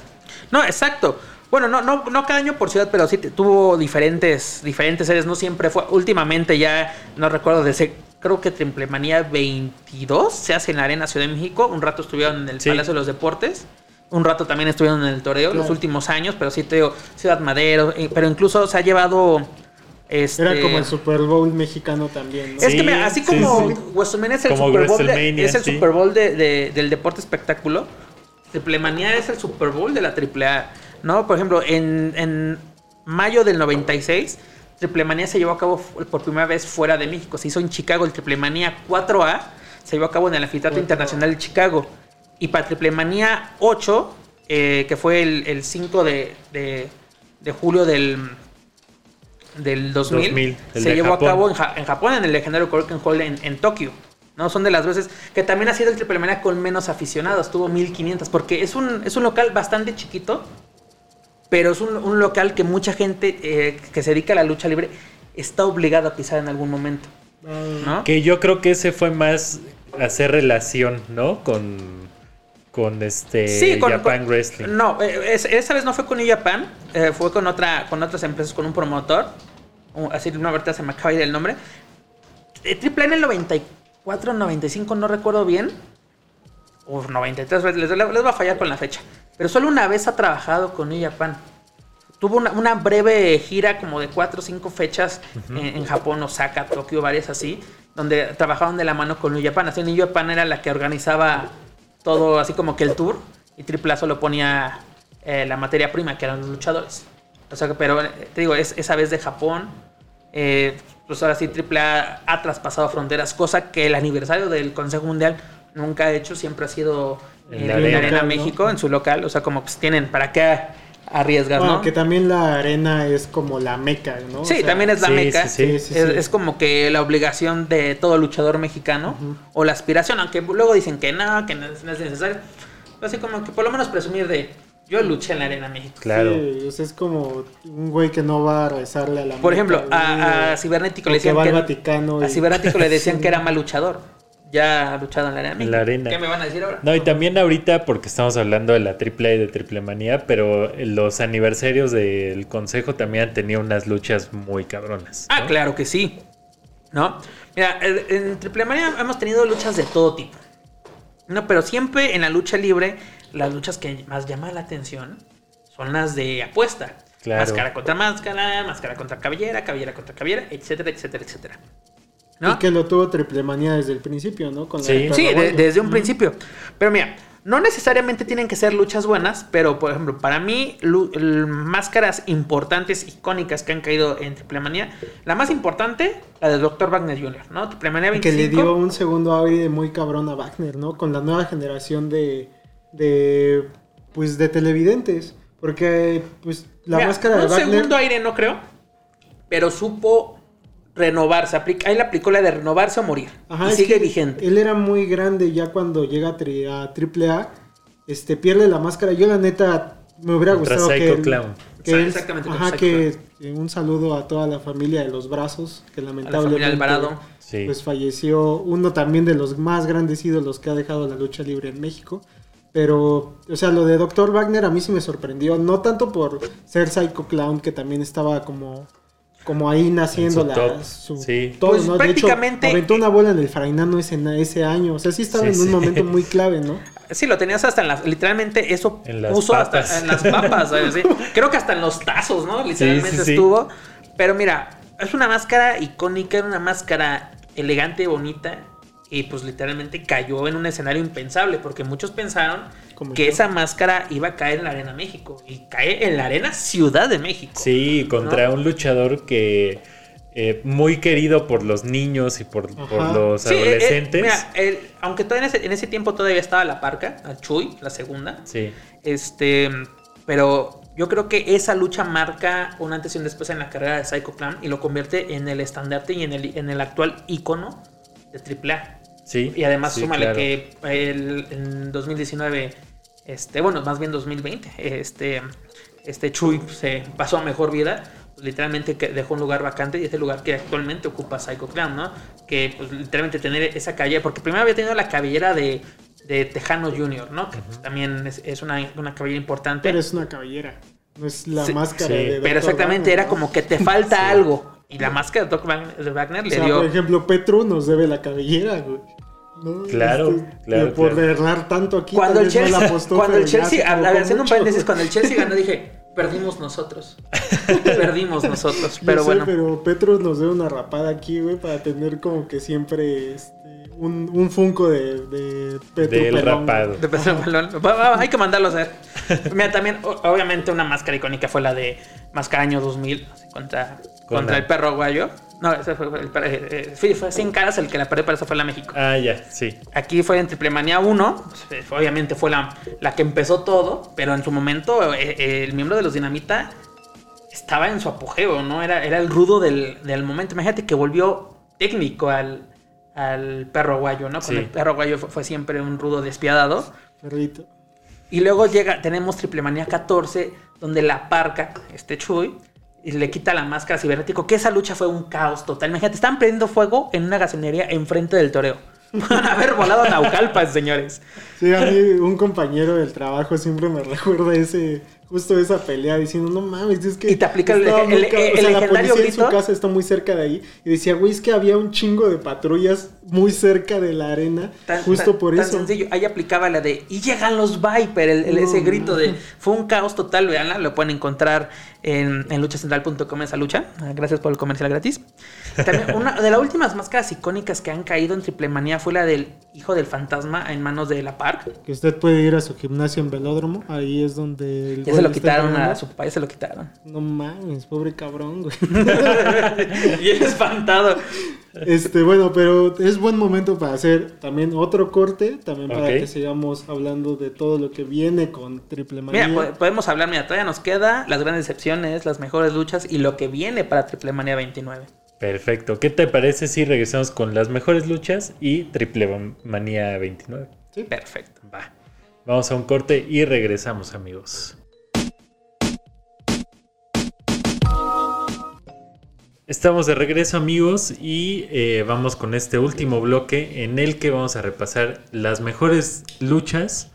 No, exacto. Bueno, no, no, no cada año por ciudad, pero sí tuvo diferentes, diferentes series. No siempre fue. Últimamente ya no recuerdo de ese. Creo que Triple Manía 22 se hace en la Arena Ciudad de México. Un rato estuvieron en el Sí. Palacio de los Deportes. Un rato también estuvieron en el Toreo, los últimos años. Pero sí te digo, Ciudad Madero. eh, Pero incluso se ha llevado. Este, Era como el Super Bowl mexicano también, ¿no? Es que mira, así sí, como sí. WrestleMania es el Como Super Bowl, de, WrestleMania, es el sí. Super Bowl de- de- del deporte espectáculo, Triple Manía es el Super Bowl de la AAA, ¿no? Por ejemplo, en, en mayo del 96, Triple Manía se llevó a cabo por primera vez fuera de México. Se hizo en Chicago el Triple Manía 4A, se llevó a cabo en el Anfiteatro 4A. Internacional de Chicago. Y para Triple Manía 8, eh, que fue el, el 5 de, de- de julio del, del 2000, 2000, el se de llevó Japón. a cabo en, Ja- en Japón, en el legendario Korakuen Hall en, en Tokio. ¿no? Son de las veces que también ha sido el Triple Manía con menos aficionados, tuvo 1500, porque es un, es un local bastante chiquito, pero es un, un local que mucha gente eh, que se dedica a la lucha libre está obligada a pisar en algún momento. ¿no? Que yo creo que ese fue más hacer relación, ¿no? Con, con este Sí, con, Japan con- Wrestling. No, eh, es- esa vez no fue con New Japan, eh, fue con otra, con otras empresas, con un promotor. Así no, ahorita se me acaba de ir el nombre. Triple en el 94, 95, no recuerdo bien. O 93, les, les va a fallar con la fecha. Pero solo una vez ha trabajado con New Japan. Tuvo una, una breve gira como de 4 o 5 fechas en, en Japón, Osaka, Tokio, varias así, donde trabajaban de la mano con New Japan. Así New Japan era la que organizaba todo, así como que el tour, y Triple A solo ponía eh, la materia prima, que eran los luchadores. O sea, pero eh, te digo, es, esa vez de Japón, eh, pues ahora sí Triple A ha traspasado fronteras, cosa que el aniversario del Consejo Mundial nunca ha hecho, siempre ha sido En la Arena, arena, ¿no? México, en su local, o sea, como pues tienen, ¿para qué arriesgar, Bueno, no? que también la arena es como la meca, ¿no? O Sí, sea, también es la sí, meca. sí, sí. Es, sí. es como que la obligación de todo luchador mexicano o la aspiración, aunque luego dicen que no, que no es, no es necesario. Pero así como que por lo menos presumir de yo luché en la Arena México. Claro. Sí, o sea, es como un güey que no va a rezarle a la Por Meca, ejemplo, a, a o- Cibernético o le que decían va que, al Vaticano a y- Cibernético le decían *laughs* que era mal luchador. Ya ha luchado en la Arena En México. la arena. ¿Qué me van a decir ahora? No, y también ahorita, porque estamos hablando de la triple A y de triple manía, pero los aniversarios del consejo también han tenido unas luchas muy cabronas. Ah, claro que sí. ¿No? Mira, en en Triple Manía hemos tenido luchas de todo tipo. No, pero siempre en la lucha libre, las luchas que más llaman la atención son las de apuesta. Claro. Máscara contra máscara, máscara contra cabellera, cabellera contra cabellera, etcétera, etcétera, etcétera. ¿No? Y que lo tuvo triple manía desde el principio, ¿no? Con la Sí. de Sí, de- Perro desde un principio. Pero mira, no necesariamente tienen que ser luchas buenas, pero por ejemplo, para mí, máscaras importantes, icónicas que han caído en Triple Manía, la más importante, la de Dr. Wagner Jr., ¿no? Triple Manía Que 25. le dio un segundo aire muy cabrón a Wagner, ¿no? Con la nueva generación de, de pues de televidentes. Porque pues la Mira, máscara de un Wagner segundo aire no creo, pero supo renovarse. Aplica, ahí le aplicó la de renovarse o morir. Ajá, y sigue que vigente. Él era muy grande ya cuando llega a, tri- a AAA. Este, pierde la máscara. Yo, la neta, me hubiera Contra gustado que. Psycho él- Clown. que él- exactamente, Ajá, que que un saludo a toda la familia de los brazos. Que A la lamentablemente. familia Alvarado. Sí. Pues falleció uno también de los más grandes ídolos que ha dejado la lucha libre en México. Pero, o sea, lo de Dr. Wagner a mí sí me sorprendió. No tanto por ser Psycho Clown, que también estaba como, como ahí naciendo En su la, top, su- sí. todo, Pues ¿no? De prácticamente- hecho, aventó una bola en el Frainano ese, ese año. O sea, sí estaba Sí, en un sí. momento muy clave, ¿no? Sí, lo tenías hasta en las. Literalmente eso En las puso hasta en las papas. *laughs* Creo que hasta en los tazos, ¿no? Literalmente sí, sí. estuvo. Pero mira, es una máscara icónica, era una máscara elegante, bonita. Y pues literalmente cayó en un escenario impensable. Porque muchos pensaron Como que yo. esa máscara iba a caer en la Arena México. Y cae en la Arena Ciudad de México. Sí, contra ¿No? un luchador que eh, muy querido por los niños y por, los Sí, eh, eh, adolescentes. mira, el- aunque todavía en ese, en ese tiempo todavía estaba la parca, la Chuy, la segunda. sí, Este, pero yo creo que esa lucha marca un antes y un después en la carrera de Psycho Clown y lo convierte en el estandarte y en el, en el actual icono de AAA. Sí. Y además sí, súmale claro. que el- en 2019, este, bueno, más bien 2020, este, este Chuy se pasó a mejor vida. pues, literalmente que dejó un lugar vacante y es el lugar que actualmente ocupa Psycho Clown, ¿no? Que pues, literalmente tener esa cabellera, porque primero había tenido la cabellera de, de Tejano Jr., ¿no? Que pues, también es, es una, una cabellera importante. Pero es una cabellera. No es la Sí, máscara sí. de. Pero exactamente, era como que te *laughs* falta algo. Y la máscara de Doc Wagner, de Wagner O le dio. por ejemplo, Petru nos debe la cabellera, güey. ¿No? Claro, Este, claro, Por claro. errar tanto aquí. cuando el no Chelsea, apostó, cuando el Chelsea, se a- haciendo un paréntesis, cuando el Chelsea ganó dije, perdimos nosotros. *laughs* perdimos nosotros. Yo Pero sé, bueno. pero Petro nos debe una rapada aquí, güey, para tener como que siempre este, un, un funko de, de Petro Del pelón, rapado. De Pedro. Va, va, hay que mandarlo a hacer. *laughs* Mira, también, o- obviamente, una máscara icónica fue la de Máscara Año 2000 contra, Con contra el perro aguayo. No, ese fue, el, per- eh, eh, fue, fue sin caras el que la perdió, pero esa fue la México. Ah, ya, sí. Aquí fue en Triple Manía 1, pues, obviamente fue la, la que empezó todo, pero en su momento eh, eh, el miembro de los Dinamita estaba en su apogeo, ¿no? Era, era el rudo del, del momento. Imagínate que volvió técnico al, al perro guayo, ¿no? Con Sí. el perro guayo fue, fue siempre un rudo despiadado. Perrito. Y luego llega, tenemos Triple Manía 14, donde la parca, este Chuy, y le quita la máscara cibernético, que esa lucha fue un caos total. Imagínate, estaban prendiendo fuego en una gasolinería enfrente del toreo. *laughs* Van a haber volado a Naucalpan, señores. Sí, a mí un compañero del trabajo siempre me recuerda ese, justo esa pelea diciendo, no mames, es que... Y te aplica el el- o sea, la legendario policía en grito. su casa está muy cerca de ahí. Y decía, güey, es que había un chingo de patrullas muy cerca de la arena, Tan- justo tan- por tan eso. sencillo. Ahí aplicaba la de y llegan los Viper, el, ese grito no. de *laughs* fue un caos total, veanla, lo pueden encontrar en, en luchacentral.com esa lucha. Ah, Gracias por el comercial gratis. También una de las últimas máscaras icónicas que han caído en Triple Manía fue la del hijo del fantasma en manos de la Park. Que usted puede ir a su gimnasio en velódromo, ahí es donde... el Ya se lo quitaron a su papá, ya se lo quitaron. No mames, pobre cabrón, güey. *laughs* y él espantado. Este, bueno, pero es buen momento para hacer también otro corte, también para que sigamos hablando de todo lo que viene con Triple Manía. Mira, po- podemos hablar, mira, todavía nos queda las grandes decepciones, las mejores luchas y lo que viene para Triple Manía 29. Perfecto. ¿Qué te parece si regresamos con las mejores luchas y Triple Manía 29? Sí, perfecto. Va. Vamos a un corte y regresamos, amigos. Estamos de regreso amigos y eh, vamos con este último bloque en el que vamos a repasar las mejores luchas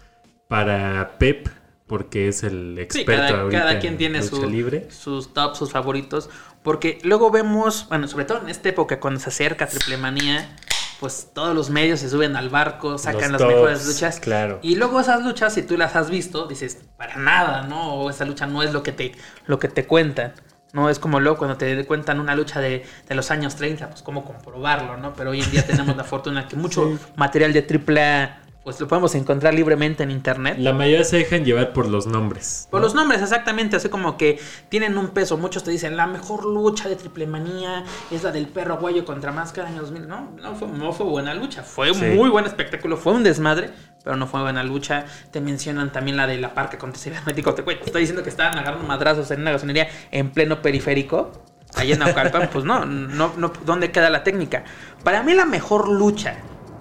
para Pep porque es el Sí, experto cada, ahorita cada en quien tiene lucha su- libre. sus tops, sus favoritos. Porque luego vemos, bueno, sobre todo en esta época, cuando se acerca Triple Manía, pues todos los medios se suben al barco, sacan Los las mejores luchas. claro. Y luego esas luchas, si tú las has visto, dices, para nada, ¿no? O esa lucha no es lo que te, lo que te cuentan. No es como luego cuando te cuentan una lucha de, de los años 30, pues cómo comprobarlo, ¿no? Pero hoy en día tenemos la fortuna que mucho Sí. material de AAA, pues lo podemos encontrar libremente en internet. La mayoría se dejan llevar por los nombres. Por los nombres, exactamente, así como que tienen un peso. Muchos te dicen, la mejor lucha de triple manía es la del perro aguayo contra máscara año 2000. No, no fue, no fue buena lucha. Fue Sí. muy buen espectáculo, fue un desmadre, pero no fue buena lucha. Te mencionan también la de la parca contra cibernético. Te, güey, te estoy diciendo que estaban agarrando madrazos en una gasolinería en pleno periférico. Allá en Naucalpan, pues no, no, no, ¿dónde queda la técnica? Para mí la mejor lucha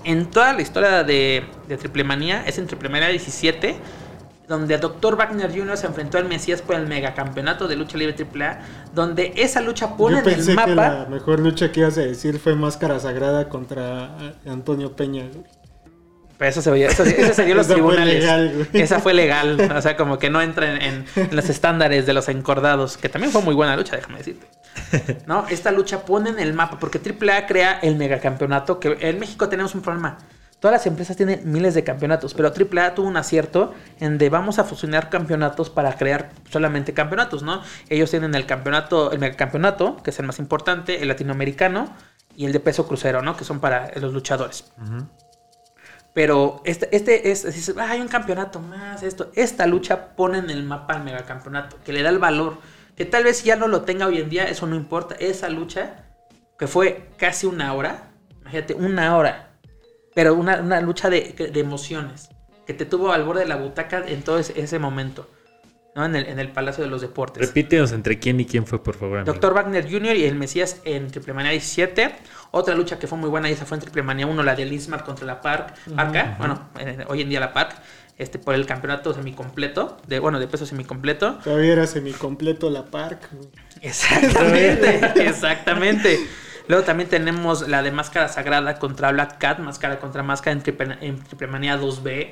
en toda la historia de, de Triple Manía es en Triple Manía 17, donde Dr. Wagner Jr. se enfrentó al Mesías por el megacampeonato de lucha libre AAA, donde esa lucha pone Yo en el que mapa... la mejor lucha que ibas a decir fue Máscara Sagrada contra Antonio Peña. Pero eso se veía, eso, eso se dio en los *laughs* Esa fue tribunales. legal. Esa fue legal. O sea, como que no entra en, en- en los estándares de los encordados. Que también fue muy buena lucha, déjame decirte. *laughs* No, esta lucha pone en el mapa. Porque AAA crea el megacampeonato. Que en México tenemos un problema. Todas las empresas tienen miles de campeonatos. Pero AAA tuvo un acierto en de vamos a fusionar campeonatos para crear solamente campeonatos, ¿no? Ellos tienen el campeonato, el megacampeonato, que es el más importante, el latinoamericano y el de peso crucero, ¿no? Que son para los luchadores. Pero este, este es, "Ah, hay un campeonato más, esto. Esta lucha pone en el mapa al megacampeonato, que le da el valor. Que tal vez ya no lo tenga hoy en día, eso no importa. Esa lucha, que fue casi una hora, imagínate, una hora. Pero una, una lucha de, de emociones, que te tuvo al borde de la butaca en todo ese, ese momento, ¿no? En el, en el Palacio de los Deportes. Repítenos entre quién y quién fue, por favor. amigo. Dr. Wagner Jr. y el Mesías en Triple Manía 17. Otra lucha que fue muy buena y esa fue en Triple Manía 1, la de Lismar contra la Park, Parca. Bueno, eh, hoy en día la Park. Este, por el campeonato semicompleto, de, bueno, de peso semicompleto. Todavía era semicompleto la Park. Exactamente, *laughs* exactamente. Luego también tenemos la de Máscara Sagrada contra Black Cat, Máscara contra Máscara en Triple, en Triple Manía 2B.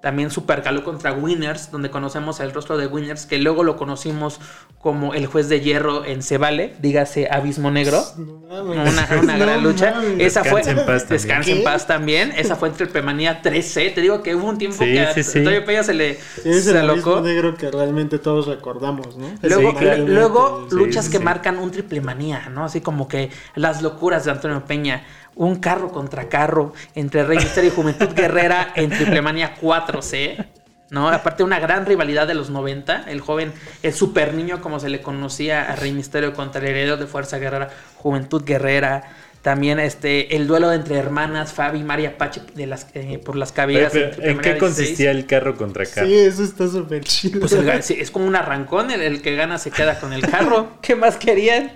También Super Galú contra Winners, donde conocemos el rostro de Winners, que luego lo conocimos como el juez de hierro en Cebale, dígase Abismo Negro. No. Una, *laughs* gran lucha. Esa fue. Descansa en paz también. Descansa en paz también. Esa fue en Tripemanía 13. Te digo que hubo un tiempo Sí, que a sí, sí. Antonio Peña se le Sí, es se el alocó. negro que realmente todos recordamos, ¿no? Luego, Sí, claro. luego Sí, luchas sí, que sí. marcan un triple manía, ¿no? Así como que las locuras de Antonio Peña. Un carro contra carro entre Rey Misterio y Juventud Guerrera en Triple Manía 4C. ¿No? Aparte una gran rivalidad de los 90. El joven, el super niño, como se le conocía a Rey Misterio contra el heredero de Fuerza Guerrera, Juventud Guerrera. También este, el duelo entre hermanas Fabi y María Pache de las, eh, por las Oye, cabellas. pero, Triple ¿En qué 16. consistía el carro contra carro? Sí, eso está súper chido. Pues el es como un arrancón, el, el que gana se queda con el carro. *laughs* ¿Qué más querían?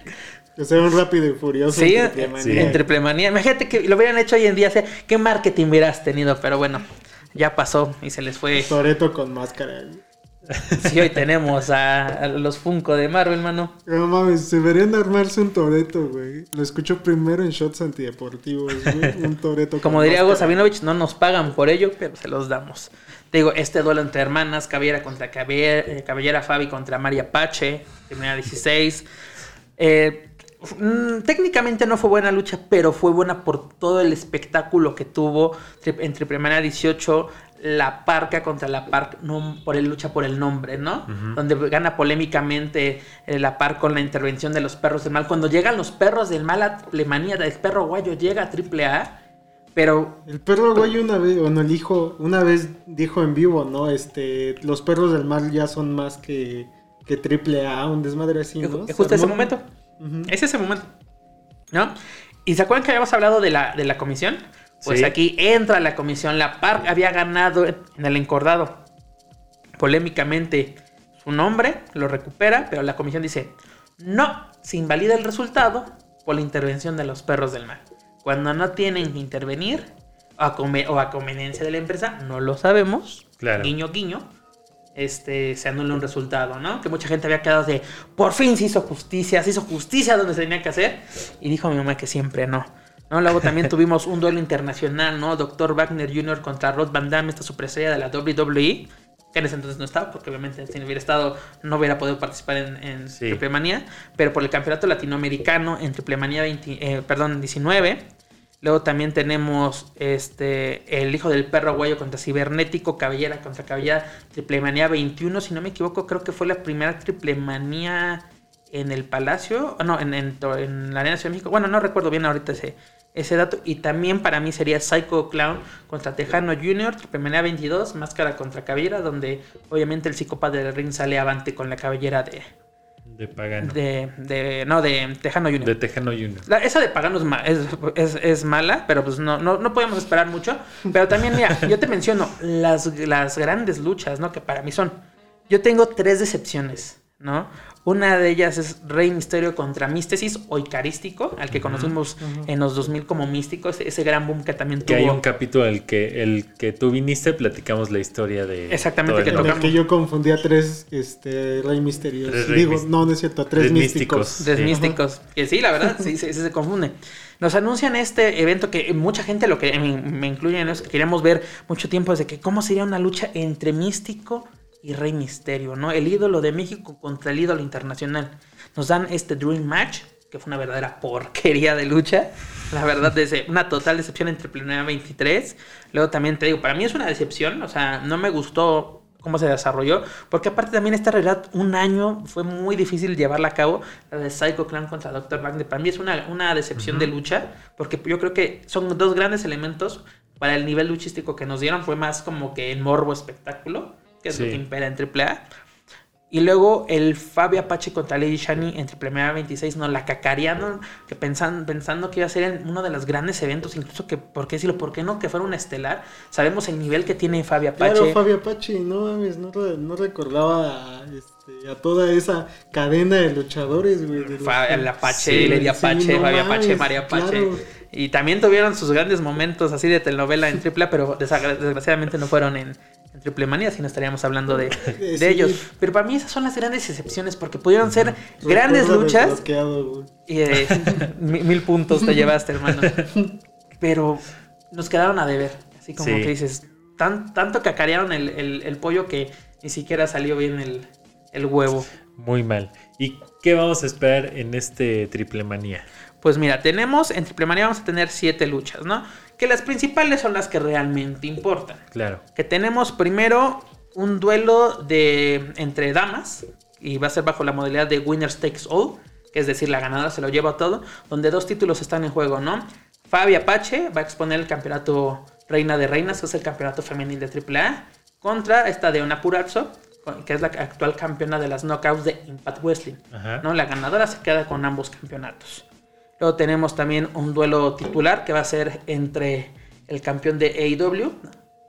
Que sea un rápido y furioso. Sí, en Triple sí. Manía. en Triple Manía. Imagínate que lo hubieran hecho hoy en día. o sea, ¿Qué marketing hubieras tenido? Pero bueno, ya pasó y se les fue. Toreto con máscara. Sí, hoy tenemos a, a los Funko de Marvel, mano. No mames, deberían armarse un Toreto, güey. Lo escucho primero en shots antideportivos, güey. *laughs* Un Toreto Como diría Hugo Sabinovich, no nos pagan por ello, pero se los damos. Te digo, este duelo entre hermanas, Cabellera contra Cabellera, eh, Cabellera Fabi contra María Pache, primera 16. Eh, mm, técnicamente no fue buena lucha, pero fue buena por todo el espectáculo que tuvo entre primera 18, la Parca contra la Parc, no, por el lucha por el nombre, ¿no? Donde gana polémicamente eh, la Parc con la intervención de los perros del mal. Cuando llegan los perros del mal a Plemanía, el perro guayo llega a AAA, pero El perro güey una vez, o no, el hijo, una vez dijo en vivo, ¿no? Este, los perros del mal ya son más que, que triple A, un desmadre así, ¿no? Es justo Se ese armó- momento. Ujú. Es ese momento. ¿No? ¿Y se acuerdan que habíamos hablado de la, de la comisión? Pues Sí. aquí entra la comisión. La PARC había ganado en el encordado. Polémicamente su nombre, lo recupera, pero la comisión dice, no, se invalida el resultado por la intervención de los perros del mal. Cuando no tienen que intervenir, o a, o a conveniencia de la empresa, no lo sabemos. Claro. Guiño, guiño este, se anula un resultado, ¿no? Que mucha gente había quedado de, por fin se hizo justicia, se hizo justicia donde se tenía que hacer. Y dijo mi mamá que siempre no. ¿no? Luego también *laughs* tuvimos un duelo internacional, ¿no? Dr. Wagner Jr. contra Rod Van Damme, esta superestrella de la WWE. Que en ese entonces no estaba, porque obviamente si no hubiera estado, no hubiera podido participar en, en Sí. Triple Manía. Pero por el campeonato latinoamericano en Triple Manía 20, eh, perdón, 19. Luego también tenemos este el hijo del perro aguayo contra cibernético, cabellera contra cabellera, triple manía 21, si no me equivoco, creo que fue la primera triple manía en el Palacio, no, en, la Arena de México. Bueno, no recuerdo bien ahorita ese, ese dato. Y también para mí sería Psycho Clown contra Tejano Jr., triple manía 22, máscara contra cabellera, donde obviamente el psicópata del ring sale avante con la cabellera de, De Pagano. de, de no, de Tejano Jr. De Tejano Junior. La- esa de Pagano es, ma- es, es- es mala, pero pues no, no, no podemos esperar mucho. Pero también, mira, *laughs* yo te menciono las, las grandes luchas, ¿no? Que para mí son. Yo tengo tres decepciones, ¿no? Una de ellas es Rey Misterio contra Místesis o Icarístico, al que conocimos en los 2000 como Místico, ese, ese gran boom que también Que tuvo. hay un capítulo el que el que tú viniste, platicamos la historia de. Exactamente, que En tocamos. que yo confundía tres este, Rey Misterios. Tres Rey Digo, no, no es cierto, tres, tres místicos. místicos. Tres Sí. místicos. Que sí, la verdad, sí, sí, sí se confunde. Nos anuncian este evento que mucha gente, lo que me, me incluye en eso, queríamos ver mucho tiempo desde que cómo sería una lucha entre místico y Rey Misterio, ¿no? El ídolo de México contra el ídolo internacional. Nos dan este Dream Match, que fue una verdadera porquería de lucha. La verdad, *laughs* desde una total decepción entre Planeta 23. Luego también te digo, para mí es una decepción, o sea, no me gustó cómo se desarrolló, porque aparte también esta realidad, un año fue muy difícil llevarla a cabo, la de Psycho Clan contra Dr. Wagner, para mí es una, una decepción de lucha, porque yo creo que son dos grandes elementos para el nivel luchístico que nos dieron, fue más como que el morbo espectáculo, que es lo Sí. que impera en AAA. Y luego el Fabio Apache contra Lady Shani en Triple 26 nos la cacarearon, que pensan, pensando que iba a ser en uno de los grandes eventos, incluso que, ¿por qué decirlo? ¿Por qué no que fuera un estelar? Sabemos el nivel que tiene Fabio Apache. Claro, Fabio Apache, no mames, no, no recordaba a, este, a toda esa cadena de luchadores, güey. de Fa- el Apache, Sí, Lady sí, Apache, no Fabio Apache, María Apache. claro. Y también tuvieron sus grandes momentos así de telenovela en AAA, pero desgraciadamente no fueron en, en Triple Manía, si no estaríamos hablando de, *laughs* de Sí. ellos. Pero para mí esas son las grandes excepciones, porque pudieron ser grandes luchas. Y eh, *laughs* mi- mil puntos te llevaste, hermano. *laughs* Pero nos quedaron a deber. Así como Sí. que dices, tan, tanto cacarearon el, el- el pollo que ni siquiera salió bien el, el huevo. Muy mal. ¿Y qué vamos a esperar en este Triple Manía? Pues mira, tenemos, en Triple Manía vamos a tener siete luchas, ¿no? Que las principales son las que realmente importan. Claro. Que tenemos primero un duelo de entre damas y va a ser bajo la modalidad de Winners Takes All, que es decir, la ganadora se lo lleva todo, donde dos títulos están en juego, ¿no? Fabi Apache va a exponer el campeonato Reina de Reinas, que es el campeonato femenil de AAA, contra esta de Ona Purazzo, que es la actual campeona de las knockouts de Impact Wrestling. Ajá. ¿no? La ganadora se queda con ambos campeonatos. Luego tenemos también un duelo titular que va a ser entre el campeón de AEW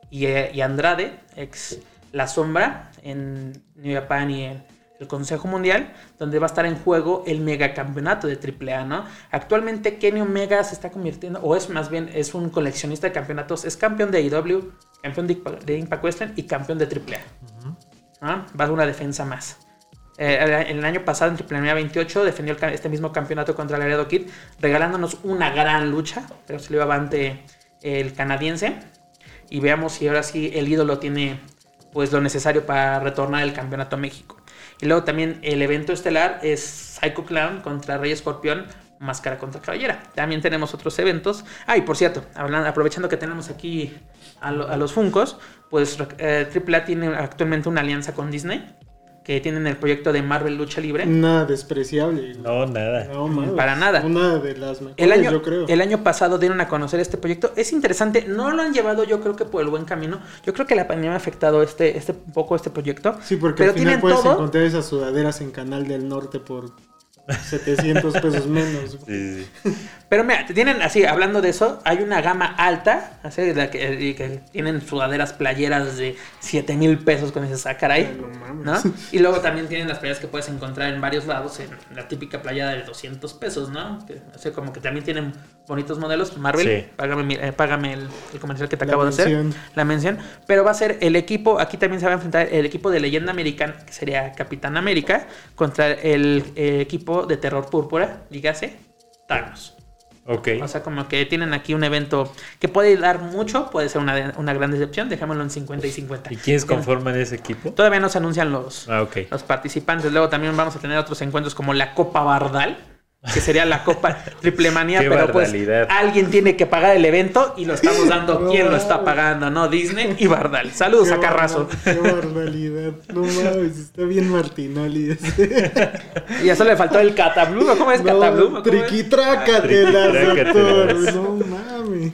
y, eh, y Andrade, ex La Sombra, en New Japan y en el Consejo Mundial, donde va a estar en juego el megacampeonato de AAA, ¿no? Actualmente Kenny Omega se está convirtiendo, o es más bien, es un coleccionista de campeonatos, es campeón de AEW, campeón de, de Impact Wrestling y campeón de AAA. ¿Ah? Va a una defensa más. Eh, el, el año pasado en Triple 28 defendió el este mismo campeonato contra Laredo Kid, regalándonos una gran lucha, pero se lo iba ante el canadiense. Y veamos si ahora sí el ídolo tiene pues lo necesario para retornar el campeonato a México. Y luego también el evento estelar es Psycho Clown contra Rey Escorpión, Máscara contra Caballera. También tenemos otros eventos. Ah, y por cierto, hablando, aprovechando que tenemos aquí a los Funcos, pues eh, AAA tiene actualmente una alianza con Disney, que tienen el proyecto de Marvel Lucha Libre. Nada despreciable. No, nada. No, mames. Para nada. Una de las mejores, El año, yo creo. el año pasado dieron a conocer este proyecto. Es interesante, no lo han llevado yo creo que por el buen camino. Yo creo que la pandemia ha afectado este, este un poco este proyecto. Sí, porque pero al final tienen puedes todo. encontrar esas sudaderas en Canal del Norte por 700 pesos menos. Sí, sí. Pero mira, tienen así, hablando de eso, hay una gama alta, así, de la que, y que tienen sudaderas playeras de 7 mil pesos con ese ah, caray, No. Y luego también tienen las playeras que puedes encontrar en varios lados, en la típica playera de 200 pesos, ¿no? Que, o sea, como que también tienen bonitos modelos. Marvel, Sí. págame, eh, págame el, el comercial que te La acabo de hacer, mención. la mención. Pero va a ser el equipo, aquí también se va a enfrentar el equipo de leyenda americana, que sería Capitán América, contra el eh, equipo de terror púrpura, dígase, Thanos. Ok. O sea, como que tienen aquí un evento que puede dar mucho, puede ser una, una gran decepción, dejémoslo en 50 y 50. ¿Y quiénes conforman ese equipo? Todavía no se anuncian los, Ah, los participantes. Luego también vamos a tener otros encuentros como la Copa Bardal, que sería la Copa *laughs* Triple Manía, Qué pero pues bardalidad. alguien tiene que pagar el evento y lo estamos dando. *laughs* No ¿Quién lo está pagando? ¿No? Disney y Bardal. Saludos Qué a Carrazo. Qué barbaridad. No mames, está bien Martinoli. *laughs* Y a eso le faltó el Catablum. ¿Cómo es? No, ¿Cómo es? triquitrácatelas, doctor. No mames.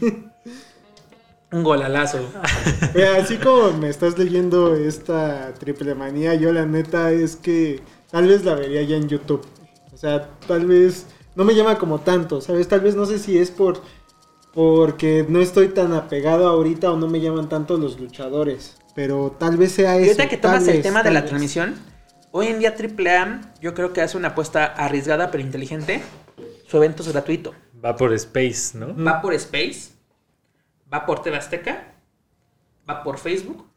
Un golalazo. Así como me estás leyendo esta triple manía, yo la neta es que tal vez la vería ya en YouTube. O sea, tal vez no me llama como tanto, ¿sabes? Tal vez no sé si es por porque no estoy tan apegado ahorita o no me llaman tanto los luchadores. Pero tal vez sea Y eso. ahorita que tomas el vez, tema de la vez. transmisión, Hoy en día AAA yo creo que hace una apuesta arriesgada pero inteligente. Su evento es gratuito. Va por Space, ¿no? Va por Space, va por TV Azteca, va por Facebook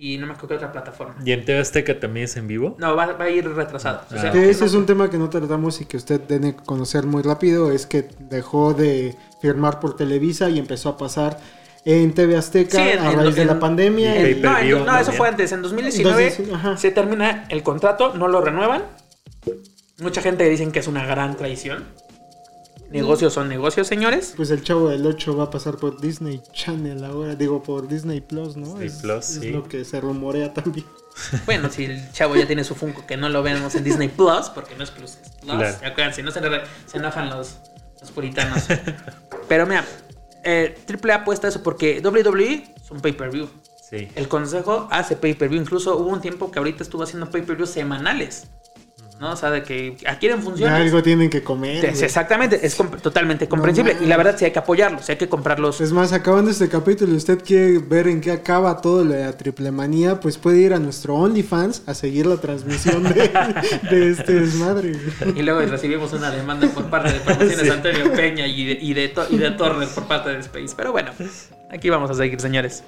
y no me acuerdo qué otra plataforma. ¿Y en TV Azteca también es en vivo? No, va, va a ir retrasado. O sea, Ah. Ese no- es un tema que no tratamos y que usted tiene que conocer muy rápido, es que dejó de firmar por Televisa y empezó a pasar en TV Azteca Sí, en- a en- raíz de en- la pandemia. y y- No, en- no, eso fue antes. En 2019 Entonces, ajá. se termina el contrato, no lo renuevan. Mucha gente dicen que es una gran traición. Negocios son negocios, señores. Pues el chavo del 8 va a pasar por Disney Channel ahora, digo por Disney Plus, ¿no? Disney es, Plus, es sí. lo que se rumorea también. *laughs* Bueno, si el chavo ya tiene su Funko, que no lo vemos en Disney Plus, porque no es Plus, es Plus. Claro. Acuérdense, no se, enojan- se enojan los, los puritanos. *laughs* Pero mira, eh, AAA apuesta eso porque WWE es un pay-per-view. Sí. El consejo hace pay-per-view. Incluso hubo un tiempo que ahorita estuvo haciendo pay-per-view semanales. ¿No? O sea, de que adquieren Ya funciones. algo tienen que comer. Es exactamente, es totalmente comprensible. y la verdad sí hay que apoyarlos, sí hay que comprarlos. Es más, acabando este capítulo, usted quiere ver en qué acaba todo lo de la triple manía, pues puede ir a nuestro OnlyFans a seguir la transmisión de, *laughs* de este desmadre. Y luego recibimos una demanda por parte de Promociones Sí. Antonio Peña y de, y, de, y de Torres por parte de Space. Pero bueno, aquí vamos a seguir, señores.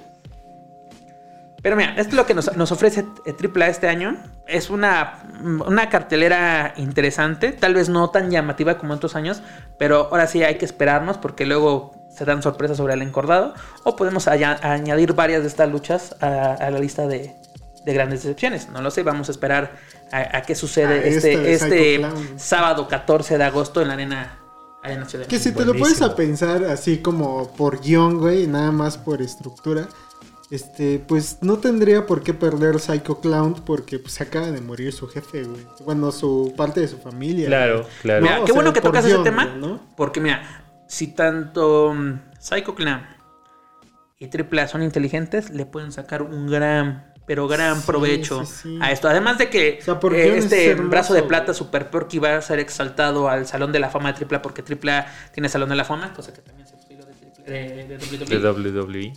Pero mira, esto es lo que nos, nos ofrece eh, AAA este año. Es una, una cartelera interesante, tal vez no tan llamativa como otros años, pero ahora sí hay que esperarnos porque luego se dan sorpresas sobre el encordado. O podemos aña- añadir varias de estas luchas a, a la lista de, de grandes decepciones. No lo sé, vamos a esperar a, a qué sucede Ah, este, este Clown. sábado 14 de agosto en la arena, arena Ciudad de Que si te lo puedes a pensar así como por guion, güey, nada más por estructura, este, pues no tendría por qué perder Psycho Clown porque pues acaba de morir su jefe, güey. Bueno, su parte de su familia. Claro, güey. claro. Mira, No, qué bueno sea, que tocas ese tema. güey, ¿no? Porque mira, si tanto mm, Psycho Clan y AAA son inteligentes, le pueden sacar un gran, pero gran Sí, provecho sí, sí. a esto. Además de que O sea, por eh, guion es este hermoso, brazo de plata Super Porky va a ser exaltado al Salón de la Fama de AAA porque AAA tiene Salón de la Fama, cosa que también se filo de, de, de WWE. De WWE.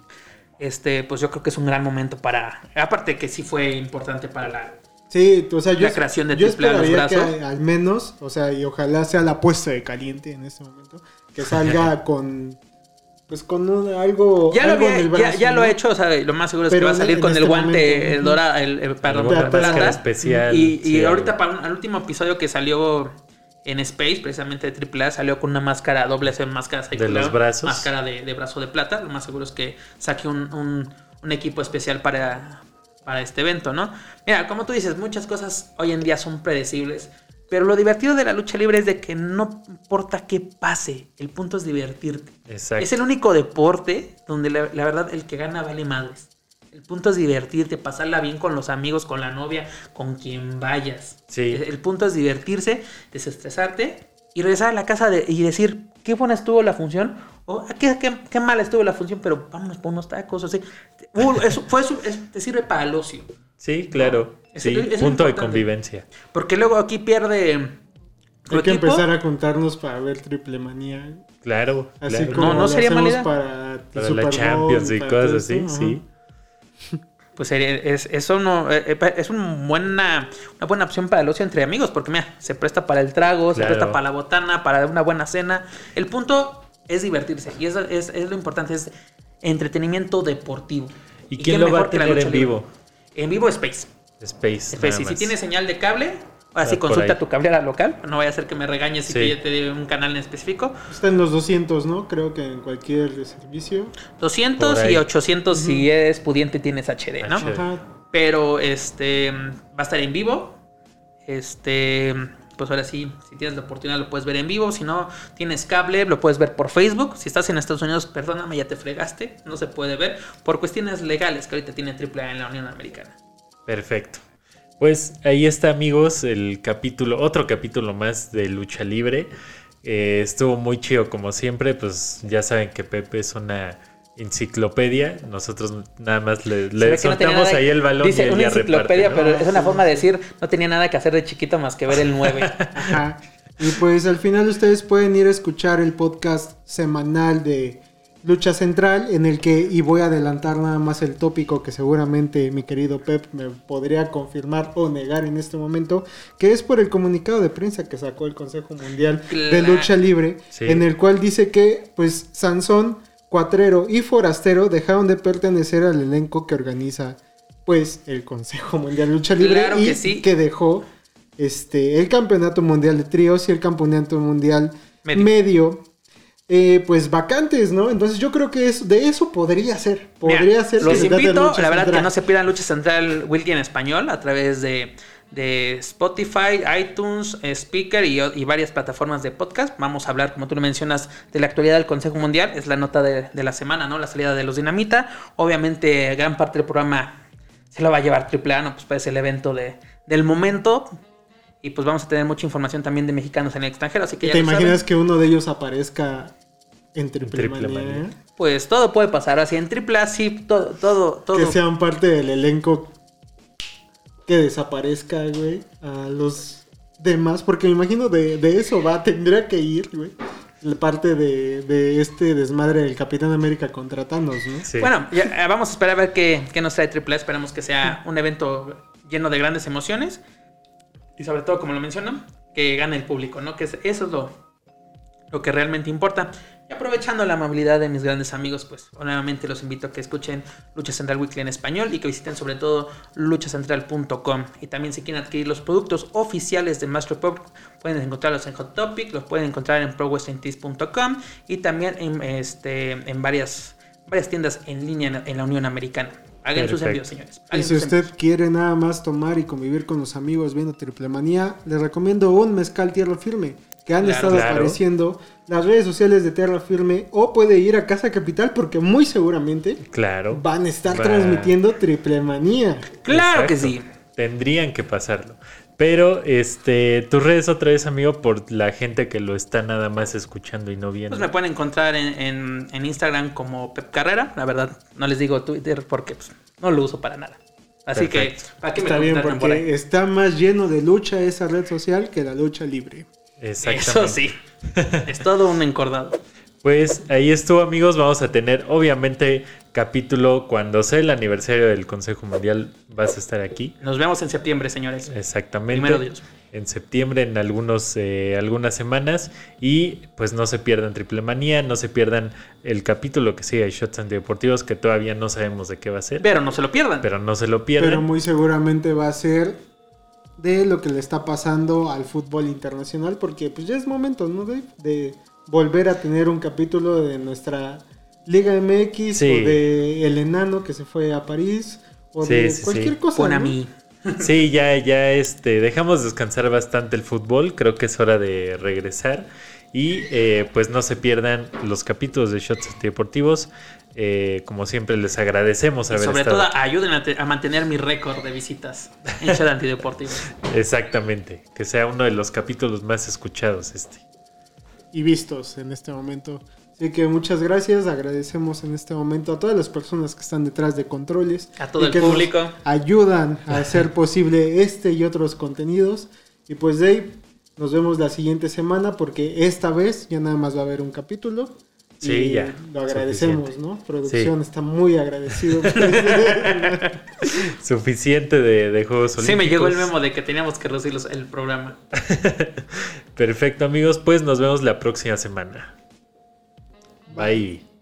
Este, pues yo creo que es un gran momento para. Aparte que sí fue importante para la. Sí, o sea, yo, La creación de yo triple los brazos. que al menos, o sea, y ojalá sea la apuesta de caliente en este momento, que salga *laughs* con, pues con un- algo, Ya lo, algo había- en el ya, brazo, ya lo ¿no? ha hecho, o sea, lo más seguro es que va a salir con el este guante momento, el dora, el, el- perdón, Alguna el máscara plata. especial, Y, y sí, ahorita para un- al último episodio que salió en Space, precisamente de AAA, salió con una máscara doble C, máscara De los brazos. Máscara de, de brazo de plata. Lo más seguro es que saque un, un- un equipo especial para, para este evento, ¿no? Mira, como tú dices, muchas cosas hoy en día son predecibles. Pero lo divertido de la lucha libre es de que no importa qué pase, el punto es divertirte. Exacto. Es el único deporte donde la, la verdad el que gana vale madres. El punto es divertirte, pasarla bien con los amigos, con la novia, con quien vayas. Sí. El, el punto es divertirse, desestresarte y regresar a la casa de- y decir qué buena estuvo la función o "Ah, qué, qué, qué mala estuvo la función, pero vámonos por unos tacos. O sea, uh, eso, fue su- es- te sirve para el ocio. Sí, claro. Es- Sí, es punto de convivencia. Porque luego aquí pierde. Hay que empezar a contarnos para ver triple manía. Claro, Así claro. como No, no sería mala idea. para, el Para Super la Bowl, Champions y para cosas así, sí. *laughs* Pues es, eso no, eh, eh, es un buena, una buena opción para el ocio entre amigos, porque mira, se presta para el trago, se Claro. presta para la botana, para una buena cena. El punto es divertirse y eso es, es lo importante, es entretenimiento deportivo. ¿Y qué quién lo va a tener en libre? vivo? En vivo Space. Space. Space. Y si más. tiene señal de cable, ahora sí consulta ahí. tu cablera local, no vaya a ser que me regañes y Sí. que ya te dé un canal en específico. Está en los 200, ¿no? Creo que en cualquier servicio. 200 Por y ahí. 800 si eres pudiente tienes HD, ¿no? Ajá. Pero este va a estar en vivo. Este, pues ahora sí, si tienes la oportunidad lo puedes ver en vivo. Si no tienes cable, lo puedes ver por Facebook. Si estás en Estados Unidos, perdóname, ya te fregaste. No se puede ver por cuestiones legales que ahorita tiene AAA en la Unión Americana. Perfecto. Pues ahí está, amigos, el capítulo, otro capítulo más de Lucha Libre. Eh, estuvo muy chido, como siempre. Pues ya saben que Pepe es una enciclopedia. Nosotros nada más le, le no soltamos nada- ahí el balón Dice y una enciclopedia, reparte, ¿no? pero es una forma de decir no tenía nada que hacer de chiquito más que ver el 9. *laughs* Ajá. Y pues al final ustedes pueden ir a escuchar el podcast semanal de lucha central en el que, y voy a adelantar nada más el tópico que seguramente mi querido Pep me podría confirmar o negar en este momento, que es por el comunicado de prensa que sacó el Consejo Mundial de. Lucha Libre, Sí. en el cual dice que pues Sansón, Cuatrero y Forastero dejaron de pertenecer al elenco que organiza pues el Consejo Mundial de Lucha Libre Claro y que sí. que dejó este el Campeonato Mundial de Tríos y el Campeonato Mundial Medio. Medio, eh, pues vacantes, ¿no? Entonces yo creo que es, de eso podría ser. Podría Mira, ser. Los invito, la verdad, que no se pierdan Lucha Central Wiki en español a través de, de Spotify, iTunes, Speaker y, y varias plataformas de podcast. Vamos a hablar, como tú lo mencionas, de la actualidad del Consejo Mundial. Es la nota de, de la semana, ¿no? La salida de los Dinamita. Obviamente, gran parte del programa se lo va a llevar AAA, ¿no? Pues es el evento de, del momento. Y pues vamos a tener mucha información también de mexicanos en el extranjero. Así que ¿Y ya ¿Te imaginas saben. que uno de ellos aparezca en Triple, Triple Manía? Manía. Pues todo puede pasar. Así en AAA, sí, todo, todo, todo. Que sean parte del elenco que desaparezca, güey, a los demás. Porque me imagino de, de eso va, tendría que ir, güey. La parte de, de este desmadre del Capitán América contra Thanos, ¿no? Sí. Bueno, ya, eh, vamos a esperar a ver qué, qué nos trae AAA. Esperamos que sea un evento lleno de grandes emociones. Y sobre todo, como lo menciono, que gane el público, ¿no? Que es- eso es lo, lo que realmente importa. Y aprovechando la amabilidad de mis grandes amigos, pues nuevamente los invito a que escuchen Lucha Central Weekly en español y que visiten sobre todo luchacentral.com. Y también si quieren adquirir los productos oficiales de Master Pop, pueden encontrarlos en Hot Topic, los pueden encontrar en prowrestlingtees.com y también en, este, en varias, varias tiendas en línea en, en la Unión Americana. Hagan sus envíos, señores. Y Hagan si sus usted envíos. quiere nada más tomar y convivir con los amigos viendo Triple Manía, les recomiendo un mezcal Tierra Firme, que han Claro. estado Claro. apareciendo las redes sociales de Tierra Firme, o puede ir a Casa Capital porque muy seguramente claro. van a estar Va- transmitiendo Triple Manía. Claro que sí. Tendrían que pasarlo. Pero, este, tus redes otra vez, amigo, por la gente que lo está nada más escuchando y no viendo. Pues me pueden encontrar en, en- en Instagram como Pep Carrera. La verdad, no les digo Twitter porque pues, no lo uso para nada. Así Perfecto. que, ¿para qué me Está bien, por porque ahí? está más lleno de lucha esa red social que la lucha libre. Exactamente. Eso sí. es todo un encordado. Pues ahí estuvo, amigos. Vamos a tener, obviamente, capítulo cuando sea el aniversario del Consejo Mundial. Vas a estar aquí. Nos vemos en septiembre, señores. Exactamente. Primero Dios. En septiembre, en algunos, eh, algunas semanas. Y pues no se pierdan Triple Manía, no se pierdan el capítulo que sigue de Shots Antideportivos, que todavía no sabemos de qué va a ser. Pero no se lo pierdan. Pero no se lo pierdan. Pero muy seguramente va a ser de lo que le está pasando al fútbol internacional, porque pues ya es momento, ¿no? De volver a tener un capítulo de nuestra Liga MX Sí. o de El Enano que se fue a París o Sí, de sí, cualquier sí. cosa. Pon a mí. Sí, ya, ya este, dejamos descansar bastante el fútbol. Creo que es hora de regresar. Y eh, pues no se pierdan los capítulos de Shots Deportivos. Eh, como siempre, les agradecemos Y haber sobre estado. todo, ayuden a, te- a mantener mi récord de visitas en Chat Antideportivo. *laughs* Exactamente. Que sea uno de los capítulos más escuchados este. Y vistos en este momento. Así que muchas gracias, agradecemos en este momento a todas las personas que están detrás de controles. A todo y el que nos público. Ayudan *laughs* a hacer posible este y otros contenidos. Y pues Dave, nos vemos la siguiente semana porque esta vez ya nada más va a haber un capítulo. Sí, y ya, Lo agradecemos, suficiente. ¿no? Producción Sí. está muy agradecido. *laughs* Suficiente de, de Juegos Olímpicos. Sí, me llegó el memo de que teníamos que reducir el programa. *laughs* Perfecto, amigos. Pues nos vemos la próxima semana. Bye.